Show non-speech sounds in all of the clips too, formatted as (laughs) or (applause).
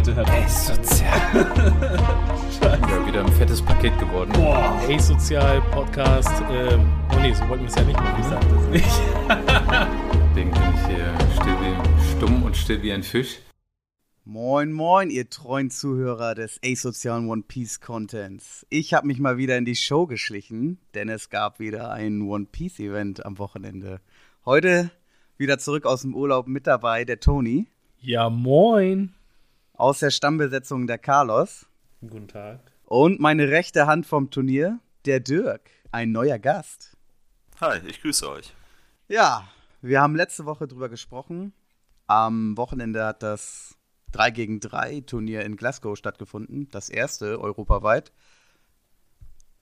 bitte hört auf. Sozial. (laughs) ja, wieder ein fettes Paket geworden. Boah, Sozial Podcast. Ähm, oh nee, so wollten wir es ja nicht machen. Ich sag das nicht. (laughs) Deswegen bin ich hier still wie, stumm und still wie ein Fisch. Moin, moin, ihr treuen Zuhörer des asozialen One Piece Contents. Ich habe mich mal wieder in die Show geschlichen, denn es gab wieder ein One Piece Event am Wochenende. Heute wieder zurück aus dem Urlaub mit dabei der Tony. Ja, moin. Aus der Stammbesetzung der Carlos. Guten Tag. Und meine rechte Hand vom Turnier, der Dirk. Ein neuer Gast. Hi, ich grüße euch. Ja, wir haben letzte Woche drüber gesprochen. Am Wochenende hat das 3 gegen 3 Turnier in Glasgow stattgefunden. Das erste europaweit.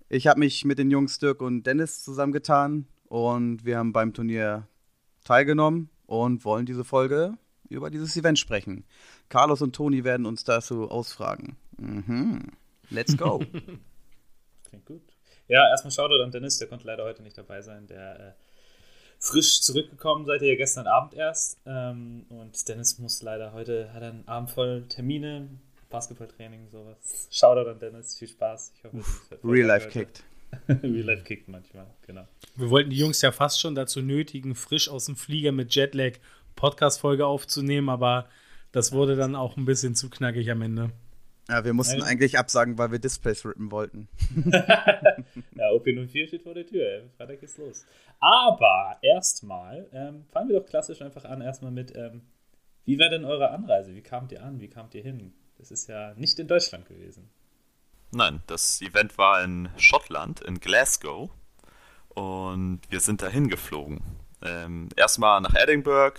Ich habe mich mit den Jungs Dirk und Dennis zusammengetan und wir haben beim Turnier teilgenommen und wollen diese Folge über dieses Event sprechen. Carlos und Toni werden uns dazu ausfragen. Mhm. Let's go. (laughs) Klingt gut. Ja, erstmal Shoutout an Dennis, der konnte leider heute nicht dabei sein. Der äh, frisch zurückgekommen seid ihr ja gestern Abend erst. Ähm, und Dennis muss leider heute, hat einen Abend voll Termine, Basketballtraining, sowas. Shoutout an Dennis, viel Spaß. Ich hoffe, Real Life kickt. (laughs) Real Life kickt manchmal, genau. Wir wollten die Jungs ja fast schon dazu nötigen, frisch aus dem Flieger mit Jetlag Podcast-Folge aufzunehmen, aber das wurde dann auch ein bisschen zu knackig am Ende. Ja, wir mussten Nein. eigentlich absagen, weil wir Displays rippen wollten. (laughs) ja, OP04 steht vor der Tür. Freitag geht's los. Aber erstmal ähm, fangen wir doch klassisch einfach an, erstmal mit, ähm, wie war denn eure Anreise? Wie kamt ihr an? Wie kamt ihr hin? Das ist ja nicht in Deutschland gewesen. Nein, das Event war in Schottland, in Glasgow. Und wir sind dahin geflogen. Ähm, erstmal nach Edinburgh,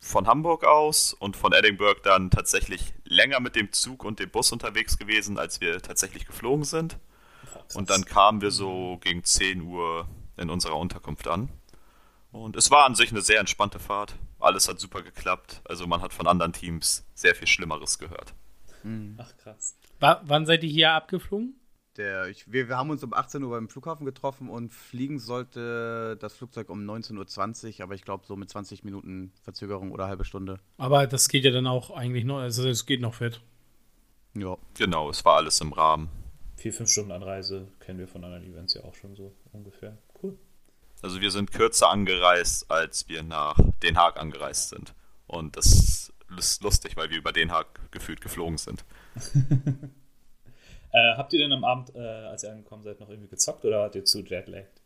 von Hamburg aus und von Edinburgh dann tatsächlich länger mit dem Zug und dem Bus unterwegs gewesen, als wir tatsächlich geflogen sind. Und dann kamen wir so gegen 10 Uhr in unserer Unterkunft an. Und es war an sich eine sehr entspannte Fahrt. Alles hat super geklappt. Also man hat von anderen Teams sehr viel Schlimmeres gehört. Hm. Ach krass. W wann seid ihr hier abgeflogen? Der, ich, wir, wir, haben uns um 18 Uhr beim Flughafen getroffen und fliegen sollte das Flugzeug um 19.20 Uhr, aber ich glaube so mit 20 Minuten Verzögerung oder halbe Stunde. Aber das geht ja dann auch eigentlich noch, also es geht noch fit. Ja. Genau, es war alles im Rahmen. Vier, fünf Stunden Anreise kennen wir von anderen Events ja auch schon so ungefähr. Cool. Also wir sind kürzer angereist, als wir nach Den Haag angereist sind. Und das ist lustig, weil wir über Den Haag gefühlt geflogen sind. (laughs) Äh, habt ihr denn am Abend, äh, als ihr angekommen seid, noch irgendwie gezockt oder wart ihr zu jetlagged?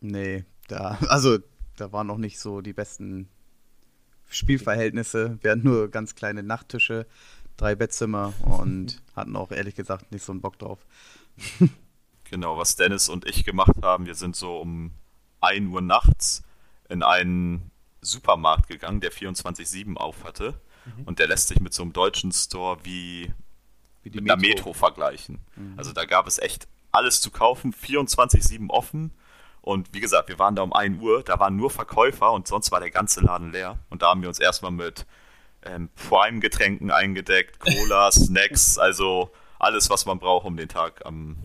Nee, da, also da waren noch nicht so die besten Spielverhältnisse. Wir hatten nur ganz kleine Nachttische, drei Bettzimmer und (laughs) hatten auch ehrlich gesagt nicht so einen Bock drauf. genau, was Dennis und ich gemacht haben, wir sind so um 1 Uhr nachts in einen Supermarkt gegangen, der 24-7 auf hatte. Mhm. Und der lässt sich mit so einem deutschen Store wie wie die mit Metro. der Metro vergleichen. Mhm. Also da gab es echt alles zu kaufen, 24-7 offen. Und wie gesagt, wir waren da um 1 Uhr, da waren nur Verkäufer und sonst war der ganze Laden leer. Und da haben wir uns erstmal mit ähm, Prime-Getränken eingedeckt, Cola, (laughs) Snacks, also alles, was man braucht, um den Tag am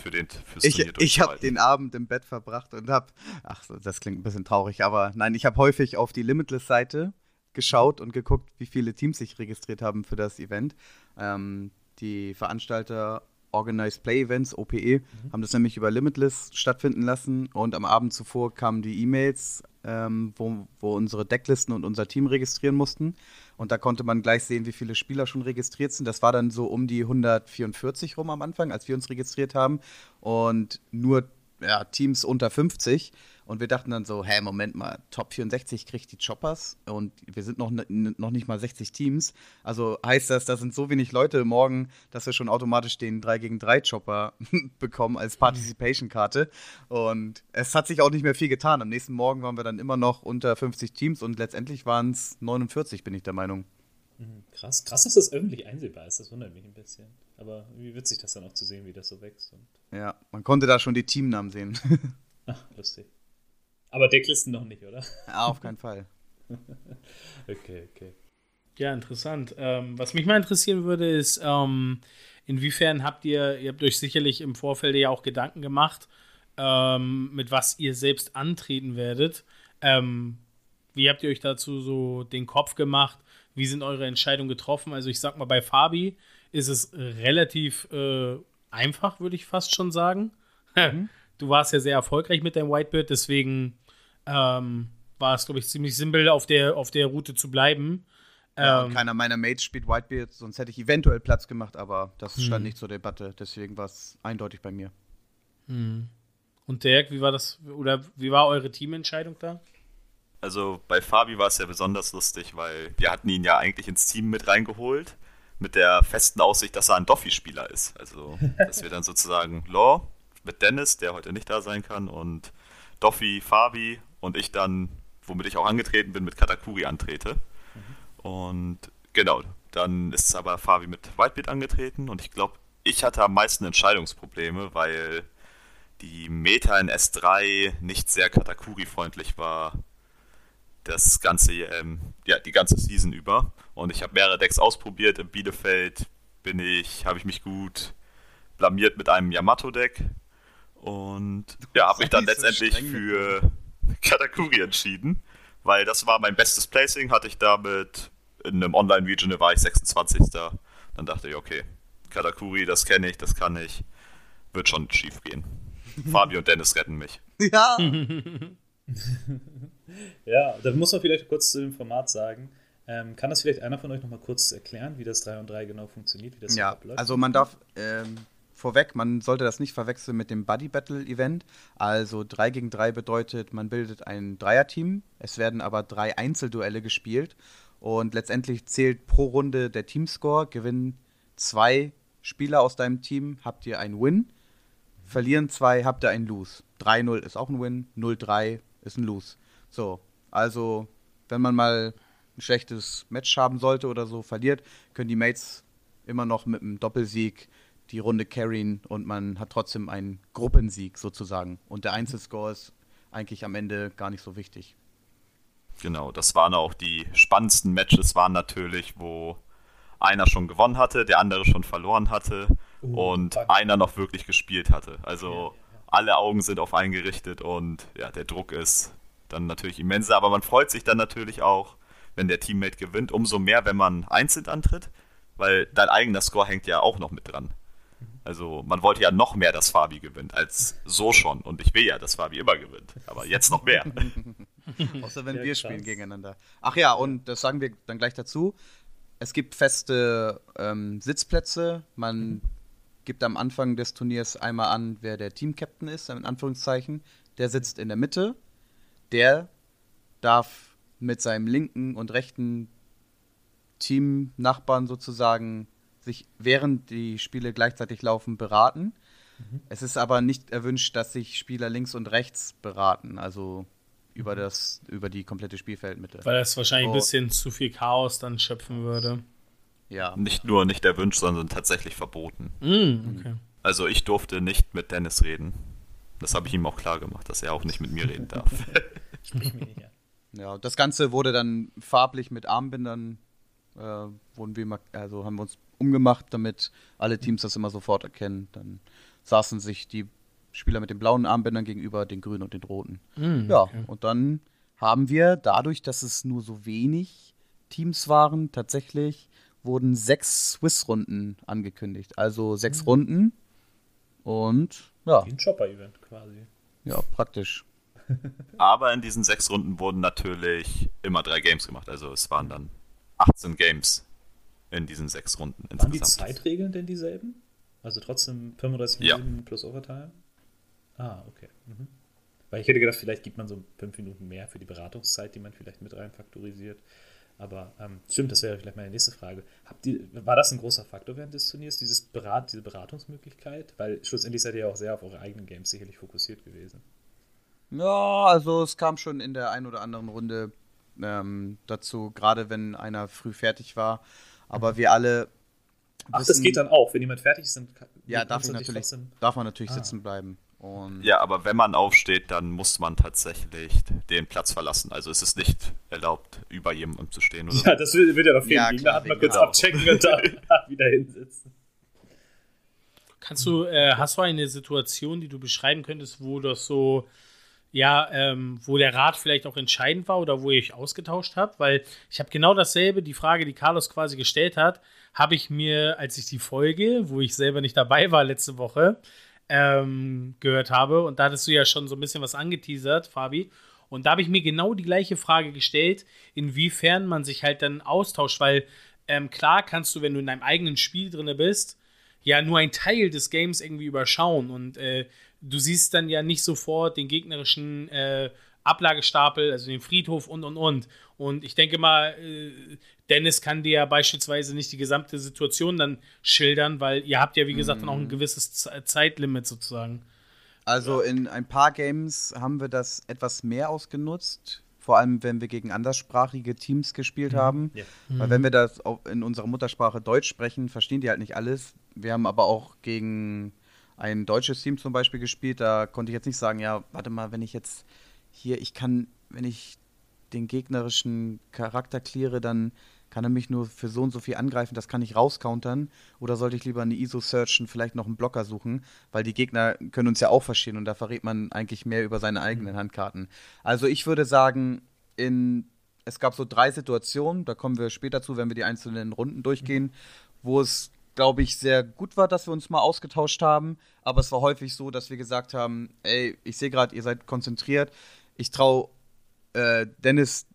für den fürs Ich, ich habe den Abend im Bett verbracht und habe, ach, das klingt ein bisschen traurig, aber nein, ich habe häufig auf die Limitless-Seite geschaut und geguckt, wie viele Teams sich registriert haben für das Event. Ähm, die Veranstalter Organized Play Events, OPE, mhm. haben das nämlich über Limitless stattfinden lassen und am Abend zuvor kamen die E-Mails, ähm, wo, wo unsere Decklisten und unser Team registrieren mussten. Und da konnte man gleich sehen, wie viele Spieler schon registriert sind. Das war dann so um die 144 rum am Anfang, als wir uns registriert haben. Und nur ja, Teams unter 50. Und wir dachten dann so, hä, Moment mal, Top 64 kriegt die Choppers und wir sind noch, noch nicht mal 60 Teams. Also heißt das, da sind so wenig Leute morgen, dass wir schon automatisch den 3 gegen 3 Chopper (laughs) bekommen als Participation-Karte. Und es hat sich auch nicht mehr viel getan. Am nächsten Morgen waren wir dann immer noch unter 50 Teams und letztendlich waren es 49, bin ich der Meinung. Mhm, krass, krass, dass das öffentlich einsehbar ist. Das wundert mich ein bisschen. Aber wie witzig das dann auch zu sehen, wie das so wächst. ja, man konnte da schon die Teamnamen sehen. (laughs) Ach, lustig. Aber Decklisten noch nicht, oder? Ja, auf keinen Fall. (laughs) okay, okay. Ja, interessant. Ähm, was mich mal interessieren würde, ist, ähm, inwiefern habt ihr, ihr habt euch sicherlich im Vorfeld ja auch Gedanken gemacht, ähm, mit was ihr selbst antreten werdet. Ähm, wie habt ihr euch dazu so den Kopf gemacht? Wie sind eure Entscheidungen getroffen? Also ich sag mal, bei Fabi ist es relativ äh, einfach, würde ich fast schon sagen. (laughs) Mhm. Du warst ja sehr erfolgreich mit deinem Whitebeard, deswegen ähm, war es, glaube ich, ziemlich simpel, auf der, auf der Route zu bleiben. Ja, ähm, keiner meiner Mates spielt Whitebeard, sonst hätte ich eventuell Platz gemacht, aber das stand hm. nicht zur Debatte, deswegen war es eindeutig bei mir. Hm. Und Dirk, wie war das, oder wie war eure Teamentscheidung da? Also bei Fabi war es ja besonders lustig, weil wir hatten ihn ja eigentlich ins Team mit reingeholt, mit der festen Aussicht, dass er ein Doffy-Spieler ist. Also, (laughs) dass wir dann sozusagen Law mit Dennis, der heute nicht da sein kann, und Doffy, Fabi und ich dann, womit ich auch angetreten bin, mit Katakuri antrete. Mhm. Und genau, dann ist aber Fabi mit Whitebeard angetreten und ich glaube, ich hatte am meisten Entscheidungsprobleme, weil die Meta in S3 nicht sehr Katakuri-freundlich war das ganze, ähm, ja, die ganze Season über. Und ich habe mehrere Decks ausprobiert. In Bielefeld bin ich, habe ich mich gut blamiert mit einem Yamato-Deck. Und ja, habe mich dann letztendlich so für Katakuri entschieden, weil das war mein bestes Placing. Hatte ich damit in einem Online-Regional war ich 26. Dann dachte ich, okay, Katakuri, das kenne ich, das kann ich. Wird schon schief gehen. (laughs) Fabio und Dennis retten mich. Ja. (laughs) ja, da muss man vielleicht kurz zu dem Format sagen. Ähm, kann das vielleicht einer von euch nochmal kurz erklären, wie das 3 und 3 genau funktioniert, wie das ja, abläuft? Also man darf ähm, vorweg, man sollte das nicht verwechseln mit dem Buddy Battle Event. Also 3 gegen 3 bedeutet, man bildet ein Dreierteam. Es werden aber drei Einzelduelle gespielt und letztendlich zählt pro Runde der Teamscore. Gewinnen zwei Spieler aus deinem Team, habt ihr einen Win. Verlieren zwei, habt ihr einen Lose. 3-0 ist auch ein Win, 0-3 ist ein Lose. So, also wenn man mal ein schlechtes Match haben sollte oder so, verliert, können die Mates immer noch mit einem Doppelsieg die Runde carryen und man hat trotzdem einen Gruppensieg sozusagen. Und der Einzelscore ist eigentlich am Ende gar nicht so wichtig. Genau, das waren auch die spannendsten Matches, waren natürlich, wo einer schon gewonnen hatte, der andere schon verloren hatte uh, und fuck. einer noch wirklich gespielt hatte. Also ja, ja. alle Augen sind auf einen gerichtet und ja, der Druck ist dann natürlich immense, aber man freut sich dann natürlich auch, wenn der Teammate gewinnt, umso mehr, wenn man einzeln antritt, weil dein eigener Score hängt ja auch noch mit dran. Also man wollte ja noch mehr, dass Fabi gewinnt, als so schon. Und ich will ja, dass Fabi immer gewinnt. Aber jetzt noch mehr. (laughs) Außer wenn ja, wir spielen gegeneinander. Ach ja, und das sagen wir dann gleich dazu. Es gibt feste ähm, Sitzplätze. Man mhm. gibt am Anfang des Turniers einmal an, wer der Team-Captain ist, in Anführungszeichen. Der sitzt in der Mitte. Der darf mit seinem linken und rechten Team-Nachbarn sozusagen sich während die Spiele gleichzeitig laufen beraten. Mhm. Es ist aber nicht erwünscht, dass sich Spieler links und rechts beraten, also über, mhm. das, über die komplette Spielfeldmitte. Weil das wahrscheinlich oh. ein bisschen zu viel Chaos dann schöpfen würde. Ja. Nicht nur nicht erwünscht, sondern tatsächlich verboten. Mm, okay. Also ich durfte nicht mit Dennis reden. Das habe ich ihm auch klar gemacht, dass er auch nicht mit mir reden darf. (laughs) Sprich mir nicht an. Ja, das Ganze wurde dann farblich mit Armbindern äh, wurden wir, also haben wir uns umgemacht, damit alle Teams das immer sofort erkennen. Dann saßen sich die Spieler mit den blauen Armbändern gegenüber den grünen und den roten. Mm, ja, okay. und dann haben wir dadurch, dass es nur so wenig Teams waren, tatsächlich wurden sechs Swiss-Runden angekündigt. Also sechs mm. Runden und ja. Wie ein Chopper-Event quasi. Ja, praktisch. (laughs) Aber in diesen sechs Runden wurden natürlich immer drei Games gemacht. Also es waren dann 18 Games in diesen sechs Runden insgesamt. Waren die Zeitregeln denn dieselben? Also trotzdem 35 Minuten ja. plus Overtime? Ah, okay. Mhm. Weil ich hätte gedacht, vielleicht gibt man so fünf Minuten mehr für die Beratungszeit, die man vielleicht mit rein faktorisiert. Aber ähm, stimmt, das wäre vielleicht meine nächste Frage. Habt ihr, war das ein großer Faktor während des Turniers, dieses Berat, diese Beratungsmöglichkeit? Weil schlussendlich seid ihr ja auch sehr auf eure eigenen Games sicherlich fokussiert gewesen. Ja, also es kam schon in der einen oder anderen Runde ähm, dazu, gerade wenn einer früh fertig war. Aber wir alle. Ach, wissen, das geht dann auch. Wenn jemand fertig ist, dann ja, darf, natürlich, darf man natürlich ah. sitzen bleiben. Und ja, aber wenn man aufsteht, dann muss man tatsächlich den Platz verlassen. Also es ist nicht erlaubt, über jemandem zu stehen. Oder ja, das wird, ja noch viel. Ja, da hat man kurz genau. abchecken und dann (laughs) (laughs) wieder hinsetzen. Kannst du, äh, hast du eine Situation, die du beschreiben könntest, wo das so ja, ähm, wo der Rat vielleicht auch entscheidend war oder wo ihr euch ausgetauscht habt, weil ich habe genau dasselbe, die Frage, die Carlos quasi gestellt hat, habe ich mir, als ich die Folge, wo ich selber nicht dabei war letzte Woche, ähm, gehört habe, und da hattest du ja schon so ein bisschen was angeteasert, Fabi, und da habe ich mir genau die gleiche Frage gestellt, inwiefern man sich halt dann austauscht, weil ähm, klar kannst du, wenn du in deinem eigenen Spiel drin bist, ja nur ein Teil des Games irgendwie überschauen. Und äh, du siehst dann ja nicht sofort den gegnerischen äh, Ablagestapel, also den Friedhof und und und. Und ich denke mal, äh, Dennis kann dir ja beispielsweise nicht die gesamte Situation dann schildern, weil ihr habt ja, wie gesagt, mhm. dann auch ein mhm. gewisses Zeitlimit sozusagen. Also in ein paar Games haben wir das etwas mehr ausgenutzt. Vor allem, wenn wir gegen anderssprachige Teams gespielt mhm. haben. Ja. Weil wenn wir das in unserer Muttersprache Deutsch sprechen, verstehen die halt nicht alles. Wir haben aber auch gegen ein deutsches Team zum Beispiel gespielt. Da konnte ich jetzt nicht sagen, ja, warte mal, wenn ich jetzt hier, ich kann, wenn ich den gegnerischen Charakter cleare, dann kann er mich nur für so und so viel angreifen, das kann ich rauscountern. Oder sollte ich lieber eine ISO searchen, vielleicht noch einen Blocker suchen, weil die Gegner können uns ja auch verstehen und da verrät man eigentlich mehr über seine eigenen mhm. Handkarten. Also ich würde sagen, in, es gab so drei Situationen, da kommen wir später zu, wenn wir die einzelnen Runden durchgehen, mhm. wo es, glaube ich, sehr gut war, dass wir uns mal ausgetauscht haben. Aber es war häufig so, dass wir gesagt haben, ey, ich sehe gerade, ihr seid konzentriert. Ich traue äh, Dennis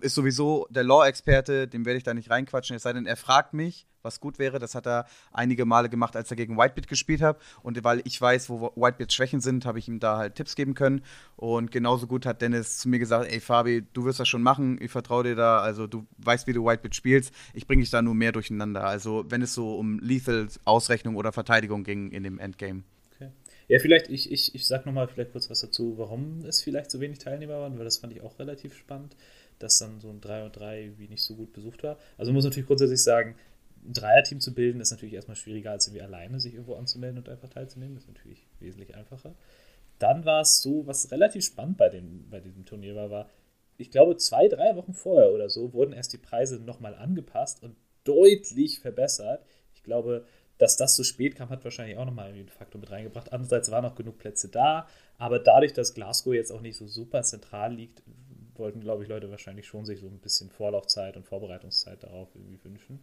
ist sowieso der Law-Experte, dem werde ich da nicht reinquatschen, es sei denn, er fragt mich, was gut wäre. Das hat er einige Male gemacht, als er gegen Whitebeard gespielt hat. Und weil ich weiß, wo Whitebeards Schwächen sind, habe ich ihm da halt Tipps geben können. Und genauso gut hat Dennis zu mir gesagt: Ey, Fabi, du wirst das schon machen. Ich vertraue dir da. Also, du weißt, wie du Whitebeard spielst. Ich bringe dich da nur mehr durcheinander. Also, wenn es so um Lethal-Ausrechnung oder Verteidigung ging in dem Endgame. Ja, vielleicht, ich, ich, ich sag nochmal vielleicht kurz was dazu, warum es vielleicht so wenig Teilnehmer waren, weil das fand ich auch relativ spannend dass dann so ein 3 und 3 wie nicht so gut besucht war. Also muss natürlich grundsätzlich sagen, ein Dreierteam zu bilden, ist natürlich erstmal schwieriger, als irgendwie alleine sich irgendwo anzumelden und einfach teilzunehmen. Das ist natürlich wesentlich einfacher. Dann war es so, was relativ spannend bei, dem, bei diesem Turnier war, war, ich glaube, zwei, drei Wochen vorher oder so wurden erst die Preise nochmal angepasst und deutlich verbessert. Ich glaube, dass das so spät kam, hat wahrscheinlich auch nochmal einen Faktor mit reingebracht. Andererseits waren noch genug Plätze da, aber dadurch, dass Glasgow jetzt auch nicht so super zentral liegt, wollten, glaube ich, Leute wahrscheinlich schon sich so ein bisschen Vorlaufzeit und Vorbereitungszeit darauf irgendwie wünschen.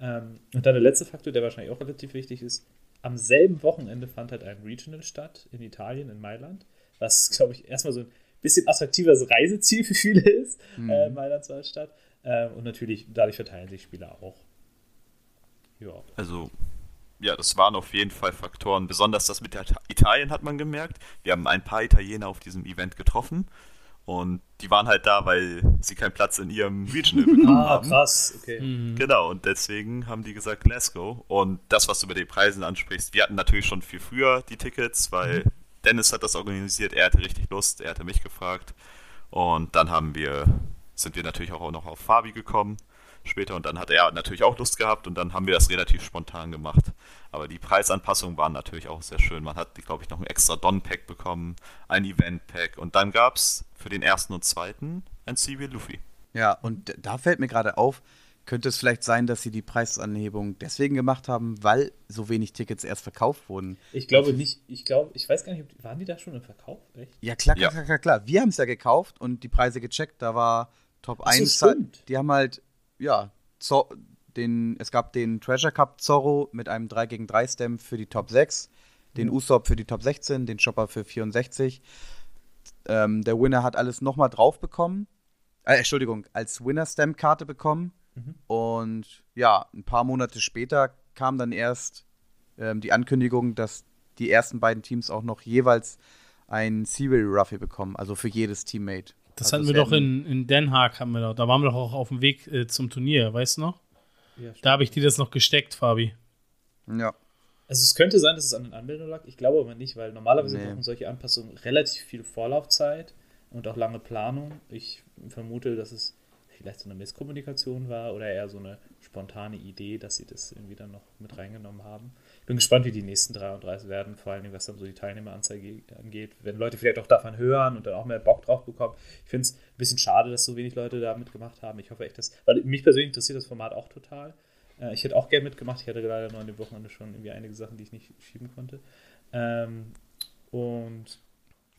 Ähm, und dann der letzte Faktor, der wahrscheinlich auch relativ wichtig ist, am selben Wochenende fand halt ein Regional statt in Italien, in Mailand, was, glaube ich, erstmal so ein bisschen attraktiveres Reiseziel für viele ist, mhm. äh, Mailand zwar Stadt. Äh, und natürlich, dadurch verteilen sich Spieler auch. Ja. Also, ja, das waren auf jeden Fall Faktoren. Besonders das mit Italien hat man gemerkt. Wir haben ein paar Italiener auf diesem Event getroffen. Und die waren halt da, weil sie keinen Platz in ihrem Regional (laughs) bekommen ah, haben. krass, okay. Mhm. Genau, und deswegen haben die gesagt, let's go. Und das, was du bei den Preisen ansprichst, wir hatten natürlich schon viel früher die Tickets, weil mhm. Dennis hat das organisiert, er hatte richtig Lust, er hatte mich gefragt. Und dann haben wir, sind wir natürlich auch noch auf Fabi gekommen später und dann hat er natürlich auch Lust gehabt und dann haben wir das relativ spontan gemacht. Aber die Preisanpassungen waren natürlich auch sehr schön. Man hat, glaube ich, noch ein extra Don-Pack bekommen, ein Event-Pack und dann gab es für den ersten und zweiten ein Serial Luffy. Ja, und da fällt mir gerade auf, könnte es vielleicht sein, dass sie die Preisanhebung deswegen gemacht haben, weil so wenig Tickets erst verkauft wurden? Ich glaube nicht. Ich glaube, ich weiß gar nicht, waren die da schon im Verkauf? Echt? Ja, klar, klar, ja. klar, klar, klar. Wir haben es ja gekauft und die Preise gecheckt. Da war Top Ach 1. So, die haben halt ja, Zo den, es gab den Treasure Cup Zorro mit einem 3 gegen 3 Stem für die Top 6, den mhm. Usopp für die Top 16, den Chopper für 64. Ähm, der Winner hat alles nochmal drauf bekommen. Äh, Entschuldigung, als Winner-Stamp-Karte bekommen. Mhm. Und ja, ein paar Monate später kam dann erst ähm, die Ankündigung, dass die ersten beiden Teams auch noch jeweils ein Serial Ruffy bekommen, also für jedes Teammate. Das also hatten wir doch in, in Den Haag, haben wir doch. Da waren wir doch auch auf dem Weg äh, zum Turnier, weißt du noch? Ja, da habe ich dir das noch gesteckt, Fabi. Ja. Also es könnte sein, dass es an den Anmeldungen lag. Ich glaube aber nicht, weil normalerweise nee. brauchen solche Anpassungen relativ viel Vorlaufzeit und auch lange Planung. Ich vermute, dass es vielleicht so eine Misskommunikation war oder eher so eine spontane Idee, dass sie das irgendwie dann noch mit reingenommen haben bin gespannt, wie die nächsten 33 werden, vor allem was dann so die Teilnehmeranzeige angeht. Wenn Leute vielleicht auch davon hören und dann auch mehr Bock drauf bekommen. Ich finde es ein bisschen schade, dass so wenig Leute da mitgemacht haben. Ich hoffe echt, dass, weil mich persönlich interessiert das Format auch total. Äh, ich hätte auch gerne mitgemacht. Ich hatte leider nur an dem Wochenende schon irgendwie einige Sachen, die ich nicht schieben konnte. Ähm, und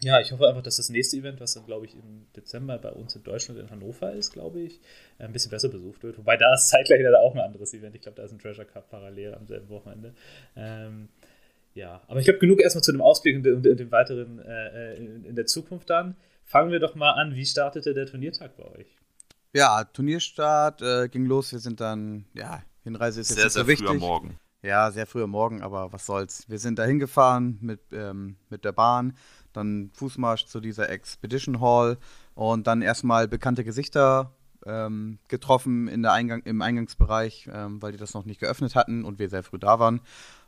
Ja, ich hoffe einfach, dass das nächste Event, was dann, glaube ich, im Dezember bei uns in Deutschland in Hannover ist, glaube ich, ein bisschen besser besucht wird. Wobei da ist zeitgleich leider auch ein anderes Event. Ich glaube, da ist ein Treasure Cup parallel am selben Wochenende. Ähm, ja, aber ich glaube, genug erstmal zu dem Ausblick und, und, und dem weiteren äh, äh, in, in, der Zukunft dann. Fangen wir doch mal an. Wie startete der Turniertag bei euch? Ja, Turnierstart äh, ging los. Wir sind dann, ja, Hinreise ist sehr, jetzt nicht sehr so wichtig. früh am Morgen. Ja, sehr früh am Morgen, aber was soll's. Wir sind da hingefahren mit, ähm, mit der Bahn, dann Fußmarsch zu dieser Expedition Hall und dann erstmal bekannte Gesichter ähm, getroffen in der Eingang, im Eingangsbereich, ähm, weil die das noch nicht geöffnet hatten und wir sehr früh da waren.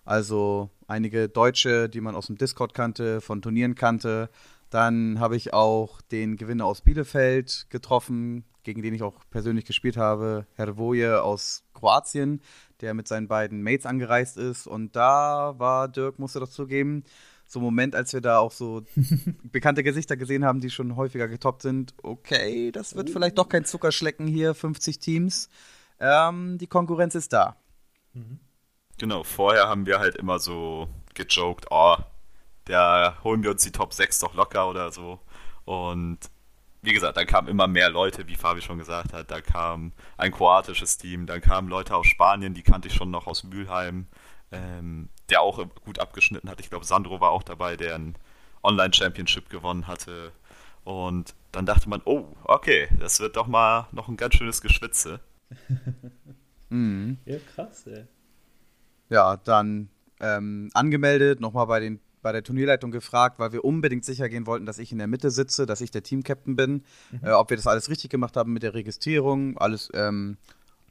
Also einige Deutsche, die man aus dem Discord kannte, von Turnieren kannte. Dann habe ich auch den Gewinner aus Bielefeld getroffen, gegen den ich auch persönlich gespielt habe, Herr Woje aus Kroatien, der mit seinen beiden Mates angereist ist. Und da war Dirk, musste doch zugeben, so ein Moment, als wir da auch so (laughs) bekannte Gesichter gesehen haben, die schon häufiger getoppt sind. Okay, das wird vielleicht doch kein Zuckerschlecken hier, 50 Teams. Ähm, die Konkurrenz ist da. Genau, vorher haben wir halt immer so gejoked, oh, da holen wir uns die Top 6 doch locker oder so. Und wie gesagt, dann kamen immer mehr Leute, wie Fabi schon gesagt hat. Da kam ein kroatisches Team, dann kamen Leute aus Spanien, die kannte ich schon noch aus Mülheim, ähm, der auch gut abgeschnitten hat. Ich glaube, Sandro war auch dabei, der ein Online-Championship gewonnen hatte. Und dann dachte man, oh, okay, das wird doch mal noch ein ganz schönes Geschwitze. (laughs) Mhm. Ja, krass, ey. Ja, dann ähm, angemeldet, nochmal bei den bei der Turnierleitung gefragt, weil wir unbedingt sicher gehen wollten, dass ich in der Mitte sitze, dass ich der Team-Captain bin, Mhm. äh, ob wir das alles richtig gemacht haben mit der Registrierung, alles ähm,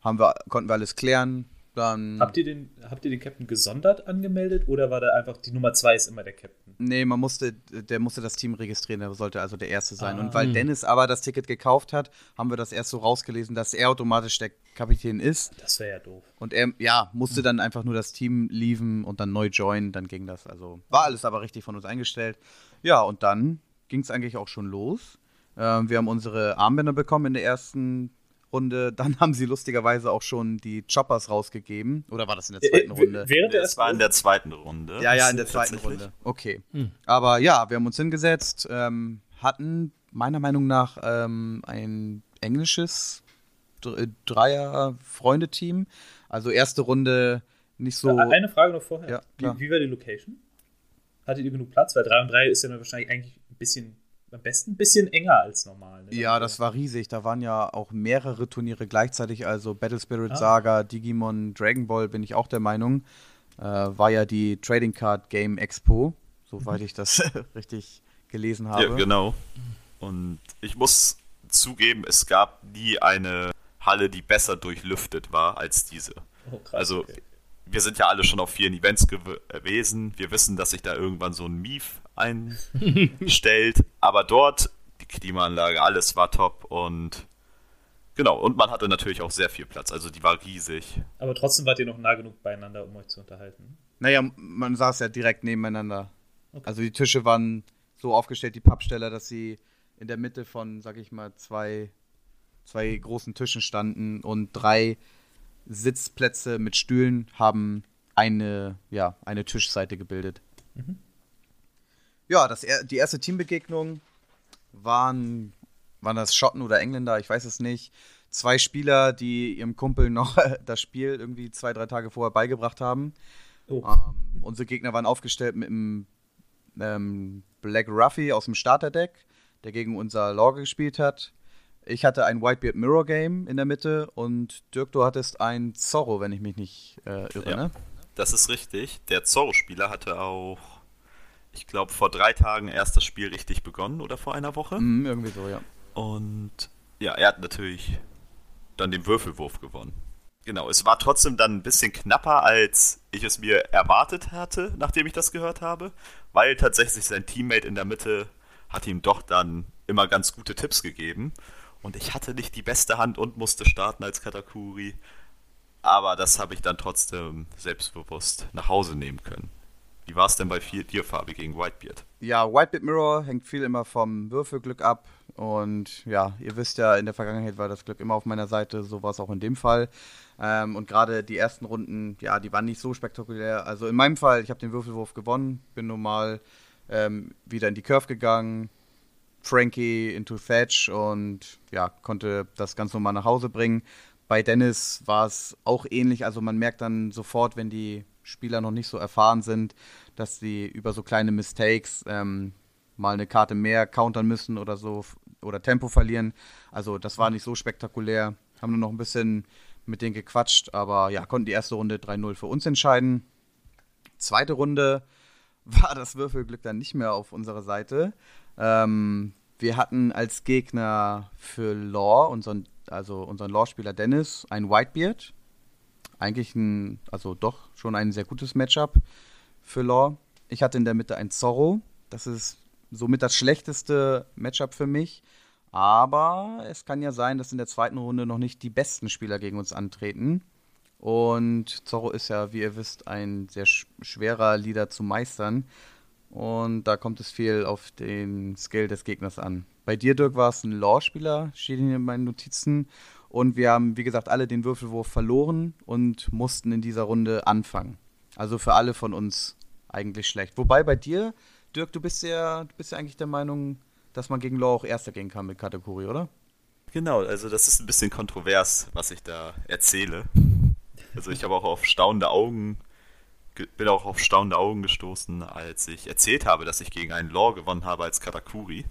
haben wir, konnten wir alles klären. Dann, Habt ihr, den, habt ihr den Captain gesondert angemeldet oder war da einfach die Nummer 2 ist immer der Captain? nee, man musste, der musste das Team registrieren, der sollte also der Erste sein. Ah. Und weil Dennis aber das Ticket gekauft hat, haben wir das erst so rausgelesen, dass er automatisch der Kapitän ist. Das wäre ja doof. Und er, ja, Mhm. musste dann einfach nur das Team leaven und dann neu joinen, dann ging das. Also war alles aber richtig von uns eingestellt. Ja, und dann ging es eigentlich auch schon los. Ähm, wir haben unsere Armbänder bekommen in der ersten Runde. (laughs) Dann haben sie lustigerweise auch schon die Choppers rausgegeben. Oder war das in der zweiten Äh, Runde? Während der Das war in der zweiten Runde. Ja, ja, in der zweiten. Runde. Okay. Aber ja, wir haben uns hingesetzt, ähm, hatten meiner Meinung nach ähm, ein englisches Dr- Dreier-Freundeteam. Also erste Runde nicht so. Äh, Eine Frage noch vorher. Ja, wie, wie war die Location? Hattet ihr genug Platz? Weil 3 und 3 ist ja wahrscheinlich eigentlich ein bisschen, am besten ein bisschen enger als normal. Ne? Ja, das war riesig. Da waren ja auch mehrere Turniere gleichzeitig. Also Battle Spirit Ah. Saga, Digimon, Dragon Ball, bin ich auch der Meinung. Äh, war ja die Trading Card Game Expo, soweit ich das (laughs) richtig gelesen habe. Ja, genau. Und ich muss zugeben, es gab nie eine Halle, die besser durchlüftet war als diese. Oh, krass, Also, okay. wir sind ja alle schon auf vielen Events gew- gewesen. Wir wissen, dass sich da irgendwann so ein Mief einstellt. Aber dort, die Klimaanlage, alles war top und genau. Und man hatte natürlich auch sehr viel Platz. Also, die war riesig. Aber trotzdem wart ihr noch nah genug beieinander, um euch zu unterhalten. Naja, man saß ja direkt nebeneinander. Okay. Also die Tische waren so aufgestellt, die Pappsteller, dass sie in der Mitte von, sag ich mal, zwei, zwei großen Tischen standen und drei Sitzplätze mit Stühlen haben eine, ja, eine Tischseite gebildet. Mhm. Ja, das, er- die erste Teambegegnung waren, waren das Schotten oder Engländer, ich weiß es nicht. Zwei Spieler, die ihrem Kumpel noch (laughs) das Spiel irgendwie zwei, drei Tage vorher beigebracht haben. Oh. Ähm, unsere Gegner waren aufgestellt mit einem ähm, Black Ruffy aus dem Starterdeck, der gegen unser Lorge gespielt hat. Ich hatte ein Whitebeard Mirror Game in der Mitte und Dirk, du hattest ein Zorro, wenn ich mich nicht äh, irre, Ja. ne? Das ist richtig. Der Zorro-Spieler hatte auch, ich glaube, vor drei Tagen erst das Spiel richtig begonnen oder vor einer Woche. Mhm, irgendwie so, ja. Und ja, er hat natürlich dann den Würfelwurf gewonnen. Genau, es war trotzdem dann ein bisschen knapper, als ich es mir erwartet hatte, nachdem ich das gehört habe, weil tatsächlich sein Teammate in der Mitte hat ihm doch dann immer ganz gute Tipps gegeben. Und ich hatte nicht die beste Hand und musste starten als Katakuri. Aber das habe ich dann trotzdem selbstbewusst nach Hause nehmen können. Wie war es denn bei vier dir, Fabi, gegen Whitebeard? Ja, Whitebeard Mirror hängt viel immer vom Würfelglück ab. Und ja, ihr wisst ja, in der Vergangenheit war das Glück immer auf meiner Seite, so war es auch in dem Fall. Ähm, und gerade die ersten Runden, ja, die waren nicht so spektakulär. Also in meinem Fall, ich habe den Würfelwurf gewonnen, bin normal ähm, wieder in die Curve gegangen, Frankie into Thatch und ja, konnte das ganz normal nach Hause bringen. Bei Dennis war es auch ähnlich, also man merkt dann sofort, wenn die Spieler noch nicht so erfahren sind, dass sie über so kleine Mistakes ähm, mal eine Karte mehr countern müssen oder so oder Tempo verlieren. Also das war nicht so spektakulär. Haben nur noch ein bisschen mit denen gequatscht, aber ja, konnten die erste Runde 3-0 für uns entscheiden. Zweite Runde (laughs) war das Würfelglück dann nicht mehr auf unserer Seite. Ähm, wir hatten als Gegner für Law, unseren, also unseren Law-Spieler Dennis, ein Whitebeard. Eigentlich ein, also doch schon ein sehr gutes Matchup für Law. Ich hatte in der Mitte ein Zorro. Das ist somit das schlechteste Matchup für mich. Aber es kann ja sein, dass in der zweiten Runde noch nicht die besten Spieler gegen uns antreten. Und Zorro ist ja, wie ihr wisst, ein sehr schwerer Leader zu meistern. Und da kommt es viel auf den Skill des Gegners an. Bei dir, Dirk, war es ein Law-Spieler, steht in meinen Notizen. Und wir haben, wie gesagt, alle den Würfelwurf verloren und mussten in dieser Runde anfangen. Also für alle von uns eigentlich schlecht. Wobei bei dir, Dirk, du bist ja, du bist ja eigentlich der Meinung, dass man gegen Law auch Erster gehen kann mit Kategorie, oder? Genau, also das ist ein bisschen kontrovers, was ich da erzähle. Also ich habe auch auf staunende Augen bin auch auf staunende Augen gestoßen, als ich erzählt habe, dass ich gegen einen Law gewonnen habe als Katakuri,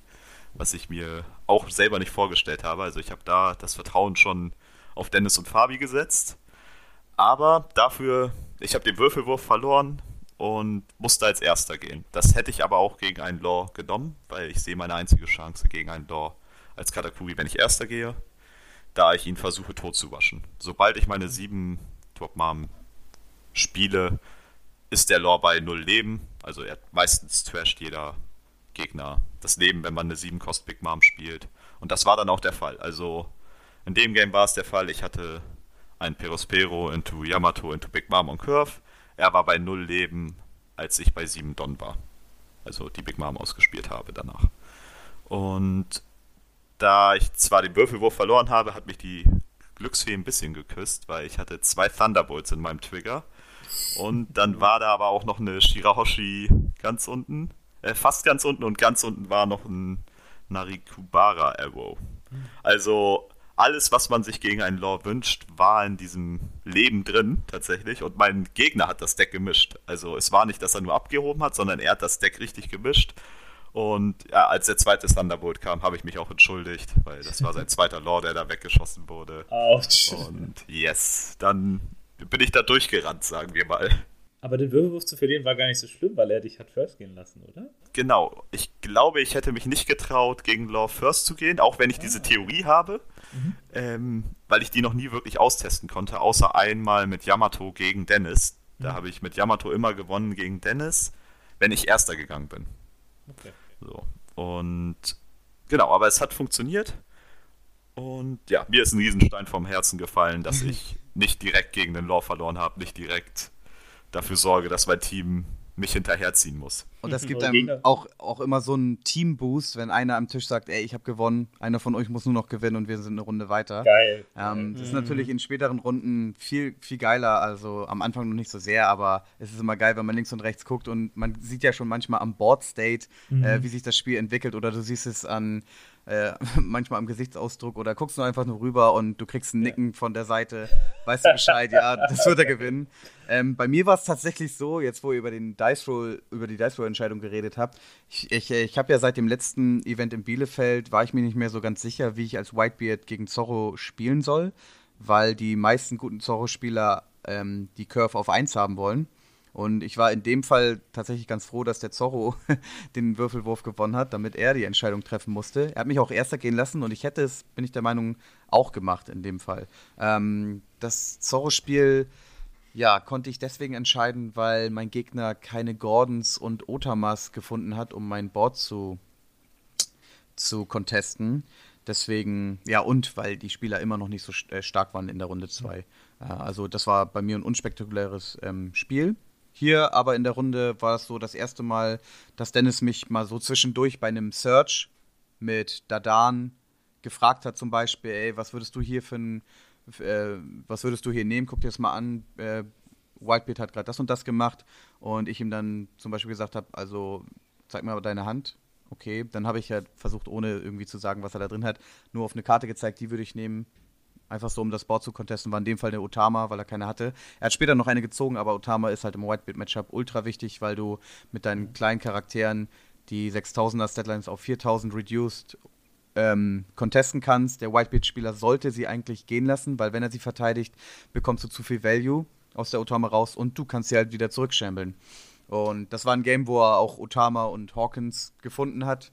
was ich mir auch selber nicht vorgestellt habe. Also ich habe da das Vertrauen schon auf Dennis und Fabi gesetzt. Aber dafür, ich habe den Würfelwurf verloren und musste als Erster gehen. Das hätte ich aber auch gegen einen Law genommen, weil ich sehe meine einzige Chance gegen einen Law als Katakuri, wenn ich Erster gehe, da ich ihn versuche tot zu waschen. Sobald ich meine sieben Top Mom spiele, ist der Lore bei null Leben. Also er meistens trasht jeder Gegner das Leben, wenn man eine 7 Cost Big Mom spielt. Und das war dann auch der Fall. Also in dem Game war es der Fall, ich hatte ein Perospero into Yamato into Big Mom und Curve. Er war bei null Leben, als ich bei 7 Don war. Also die Big Mom ausgespielt habe danach. Und da ich zwar den Würfelwurf verloren habe, hat mich die Glücksfee ein bisschen geküsst, weil ich hatte zwei Thunderbolts in meinem Trigger und dann war da aber auch noch eine Shirahoshi ganz unten, äh, fast ganz unten und ganz unten war noch ein Narikubara Arrow. Also alles, was man sich gegen einen Law wünscht, war in diesem Leben drin tatsächlich. Und mein Gegner hat das Deck gemischt. Also es war nicht, dass er nur abgehoben hat, sondern er hat das Deck richtig gemischt. Und ja, als der zweite Thunderbolt kam, habe ich mich auch entschuldigt, weil das war sein zweiter Law, der da weggeschossen wurde. Autsch. Und yes, dann bin ich da durchgerannt, sagen wir mal. Aber den Würfelwurf zu verlieren war gar nicht so schlimm, weil er dich hat First gehen lassen, oder? Genau. Ich glaube, ich hätte mich nicht getraut, gegen Law First zu gehen, auch wenn ich ah. diese Theorie habe, mhm. ähm, weil ich die noch nie wirklich austesten konnte, außer einmal mit Yamato gegen Dennis. Da mhm. habe ich mit Yamato immer gewonnen gegen Dennis, wenn ich Erster gegangen bin. Okay. So. Und genau, aber es hat funktioniert. Und ja, mir ist ein Riesenstein vom Herzen gefallen, dass (laughs) ich nicht direkt gegen den Law verloren habe, nicht direkt dafür sorge, dass mein Team mich hinterherziehen muss. Und das gibt einem auch, auch immer so einen Team-Boost, wenn einer am Tisch sagt, ey, ich habe gewonnen, einer von euch muss nur noch gewinnen und wir sind eine Runde weiter. Geil. Ähm, das ist natürlich in späteren Runden viel, viel geiler, also am Anfang noch nicht so sehr, aber es ist immer geil, wenn man links und rechts guckt und man sieht ja schon manchmal am Board-State, mhm. äh, wie sich das Spiel entwickelt oder du siehst es an äh, (laughs) manchmal am Gesichtsausdruck oder guckst du einfach nur rüber und du kriegst ein Nicken von der Seite, weißt du Bescheid, ja, das wird er gewinnen. Ähm, bei mir war es tatsächlich so, jetzt wo ihr über den Dice Roll, über die Dice Roll Entscheidung geredet habt, ich, ich, ich habe ja seit dem letzten Event in Bielefeld, war ich mir nicht mehr so ganz sicher, wie ich als Whitebeard gegen Zorro spielen soll, weil die meisten guten Zorro-Spieler ähm, die Curve auf 1 haben wollen. Und ich war in dem Fall tatsächlich ganz froh, dass der Zorro (laughs) den Würfelwurf gewonnen hat, damit er die Entscheidung treffen musste. Er hat mich auch erster gehen lassen und ich hätte es, bin ich der Meinung, auch gemacht in dem Fall. Ähm, das Zorro-Spiel, ja, konnte ich deswegen entscheiden, weil mein Gegner keine Gordons und Otamas gefunden hat, um mein Board zu, zu contesten. Deswegen, ja, und weil die Spieler immer noch nicht so äh, stark waren in der Runde 2. Äh, also, das war bei mir ein unspektakuläres ähm, Spiel. Hier aber in der Runde war es so das erste Mal, dass Dennis mich mal so zwischendurch bei einem Search mit Dadan gefragt hat, zum Beispiel, ey, was würdest du hier für ein, äh, was würdest du hier nehmen? Guck dir das mal an. Äh, Whitebeard hat gerade das und das gemacht und ich ihm dann zum Beispiel gesagt habe, also zeig mal deine Hand. Okay, dann habe ich halt versucht, ohne irgendwie zu sagen, was er da drin hat, nur auf eine Karte gezeigt, die würde ich nehmen. Einfach so, um das Board zu contesten, war in dem Fall eine Otama, weil er keine hatte. Er hat später noch eine gezogen, aber Otama ist halt im Whitebeard-Matchup ultra wichtig, weil du mit deinen kleinen Charakteren die 6000er Statlines auf 4000 reduced ähm, contesten kannst. Der Whitebeard-Spieler sollte sie eigentlich gehen lassen, weil wenn er sie verteidigt, bekommst du zu viel Value aus der Otama raus und du kannst sie halt wieder zurückschambeln. Und das war ein Game, wo er auch Otama und Hawkins gefunden hat.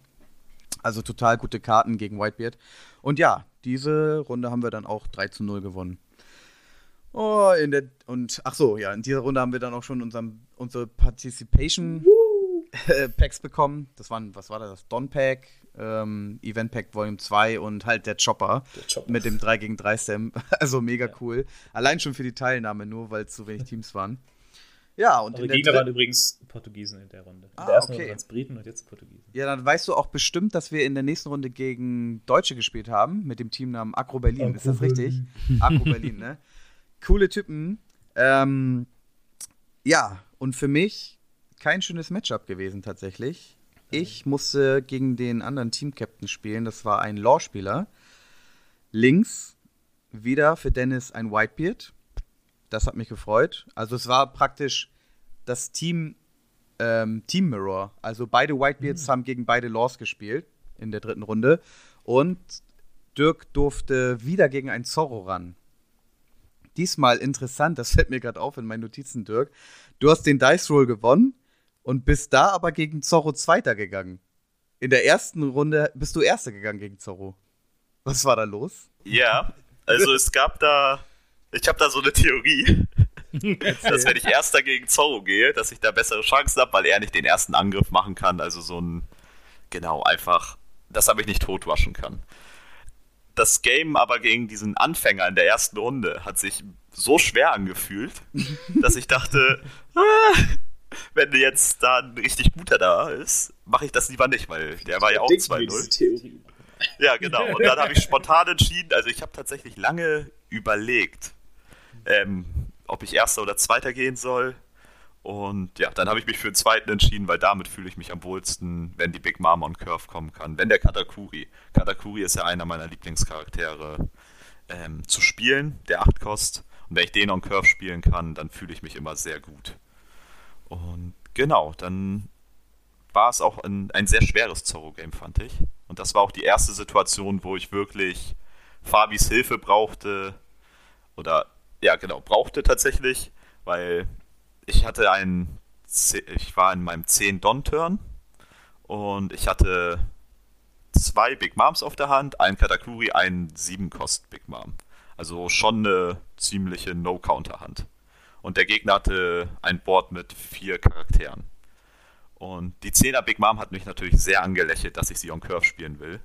Also total gute Karten gegen Whitebeard. Und ja, diese Runde haben wir dann auch 3 zu 0 gewonnen. Oh, in der, und ach so, ja, in dieser Runde haben wir dann auch schon unseren, unsere Participation äh, Packs bekommen. Das waren, was war das? Das Don Pack, ähm, Event Pack Volume 2 und halt der Chopper, Der Chopper. mit dem 3 gegen 3 Stem. (laughs) Also mega cool. Allein schon für die Teilnahme, nur weil es so wenig Teams waren. Ja, und der Gegner waren übrigens Portugiesen in der Runde. In Ah, der ersten okay. Runde waren es Briten und jetzt Portugiesen. Ja, dann weißt du auch bestimmt, dass wir in der nächsten Runde gegen Deutsche gespielt haben, mit dem Teamnamen Agro Berlin. Ist das richtig? Agro (laughs) Berlin, ne? Coole Typen. Ähm, ja, und für mich kein schönes Matchup gewesen tatsächlich. Ich musste gegen den anderen Team-Captain spielen. Das war ein Law-Spieler. Links wieder für Dennis ein Whitebeard. Das hat mich gefreut. Also es war praktisch das Team ähm, Team Mirror. Also beide Whitebeards haben gegen beide Laws gespielt in der dritten Runde. Und Dirk durfte wieder gegen einen Zorro ran. Diesmal interessant, das fällt mir gerade auf in meinen Notizen, Dirk. Du hast den Dice Roll gewonnen und bist da aber gegen Zorro Zweiter gegangen. In der ersten Runde bist du Erster gegangen gegen Zorro. Was war da los? Ja, also es gab da, ich habe da so eine Theorie, (laughs) dass wenn ich Erster gegen Zorro gehe, dass ich da bessere Chancen habe, weil er nicht den ersten Angriff machen kann. Also so ein, genau, einfach, dass er mich nicht totwaschen kann. Das Game aber gegen diesen Anfänger in der ersten Runde hat sich so schwer angefühlt, (laughs) dass ich dachte, ah, wenn jetzt da ein richtig guter da ist, mache ich das lieber nicht, weil der war ja auch Denken wir 2-0. diese Theorie. Ja, genau. Und dann habe ich spontan entschieden, also ich habe tatsächlich lange überlegt, ähm, ob ich Erster oder Zweiter gehen soll. Und ja, dann habe ich mich für den Zweiten entschieden, weil damit fühle ich mich am wohlsten, wenn die Big Mama on Curve kommen kann. Wenn der Katakuri. Katakuri ist ja einer meiner Lieblingscharaktere ähm, zu spielen, der 8 kost. Und wenn ich den on Curve spielen kann, dann fühle ich mich immer sehr gut. Und genau, dann war es auch ein, ein sehr schweres Zorro-Game, fand ich. Und das war auch die erste Situation, wo ich wirklich Fabis Hilfe brauchte. Oder, ja, genau, brauchte tatsächlich, weil ich hatte einen, ich war in meinem 10 Don-Turn und ich hatte zwei Big Moms auf der Hand, einen Katakuri, einen 7-Kost Big Mom. Also schon eine ziemliche No-Counter-Hand. Und der Gegner hatte ein Board mit vier Charakteren. Und die 10er Big Mom hat mich natürlich sehr angelächelt, dass ich sie on Curve spielen will.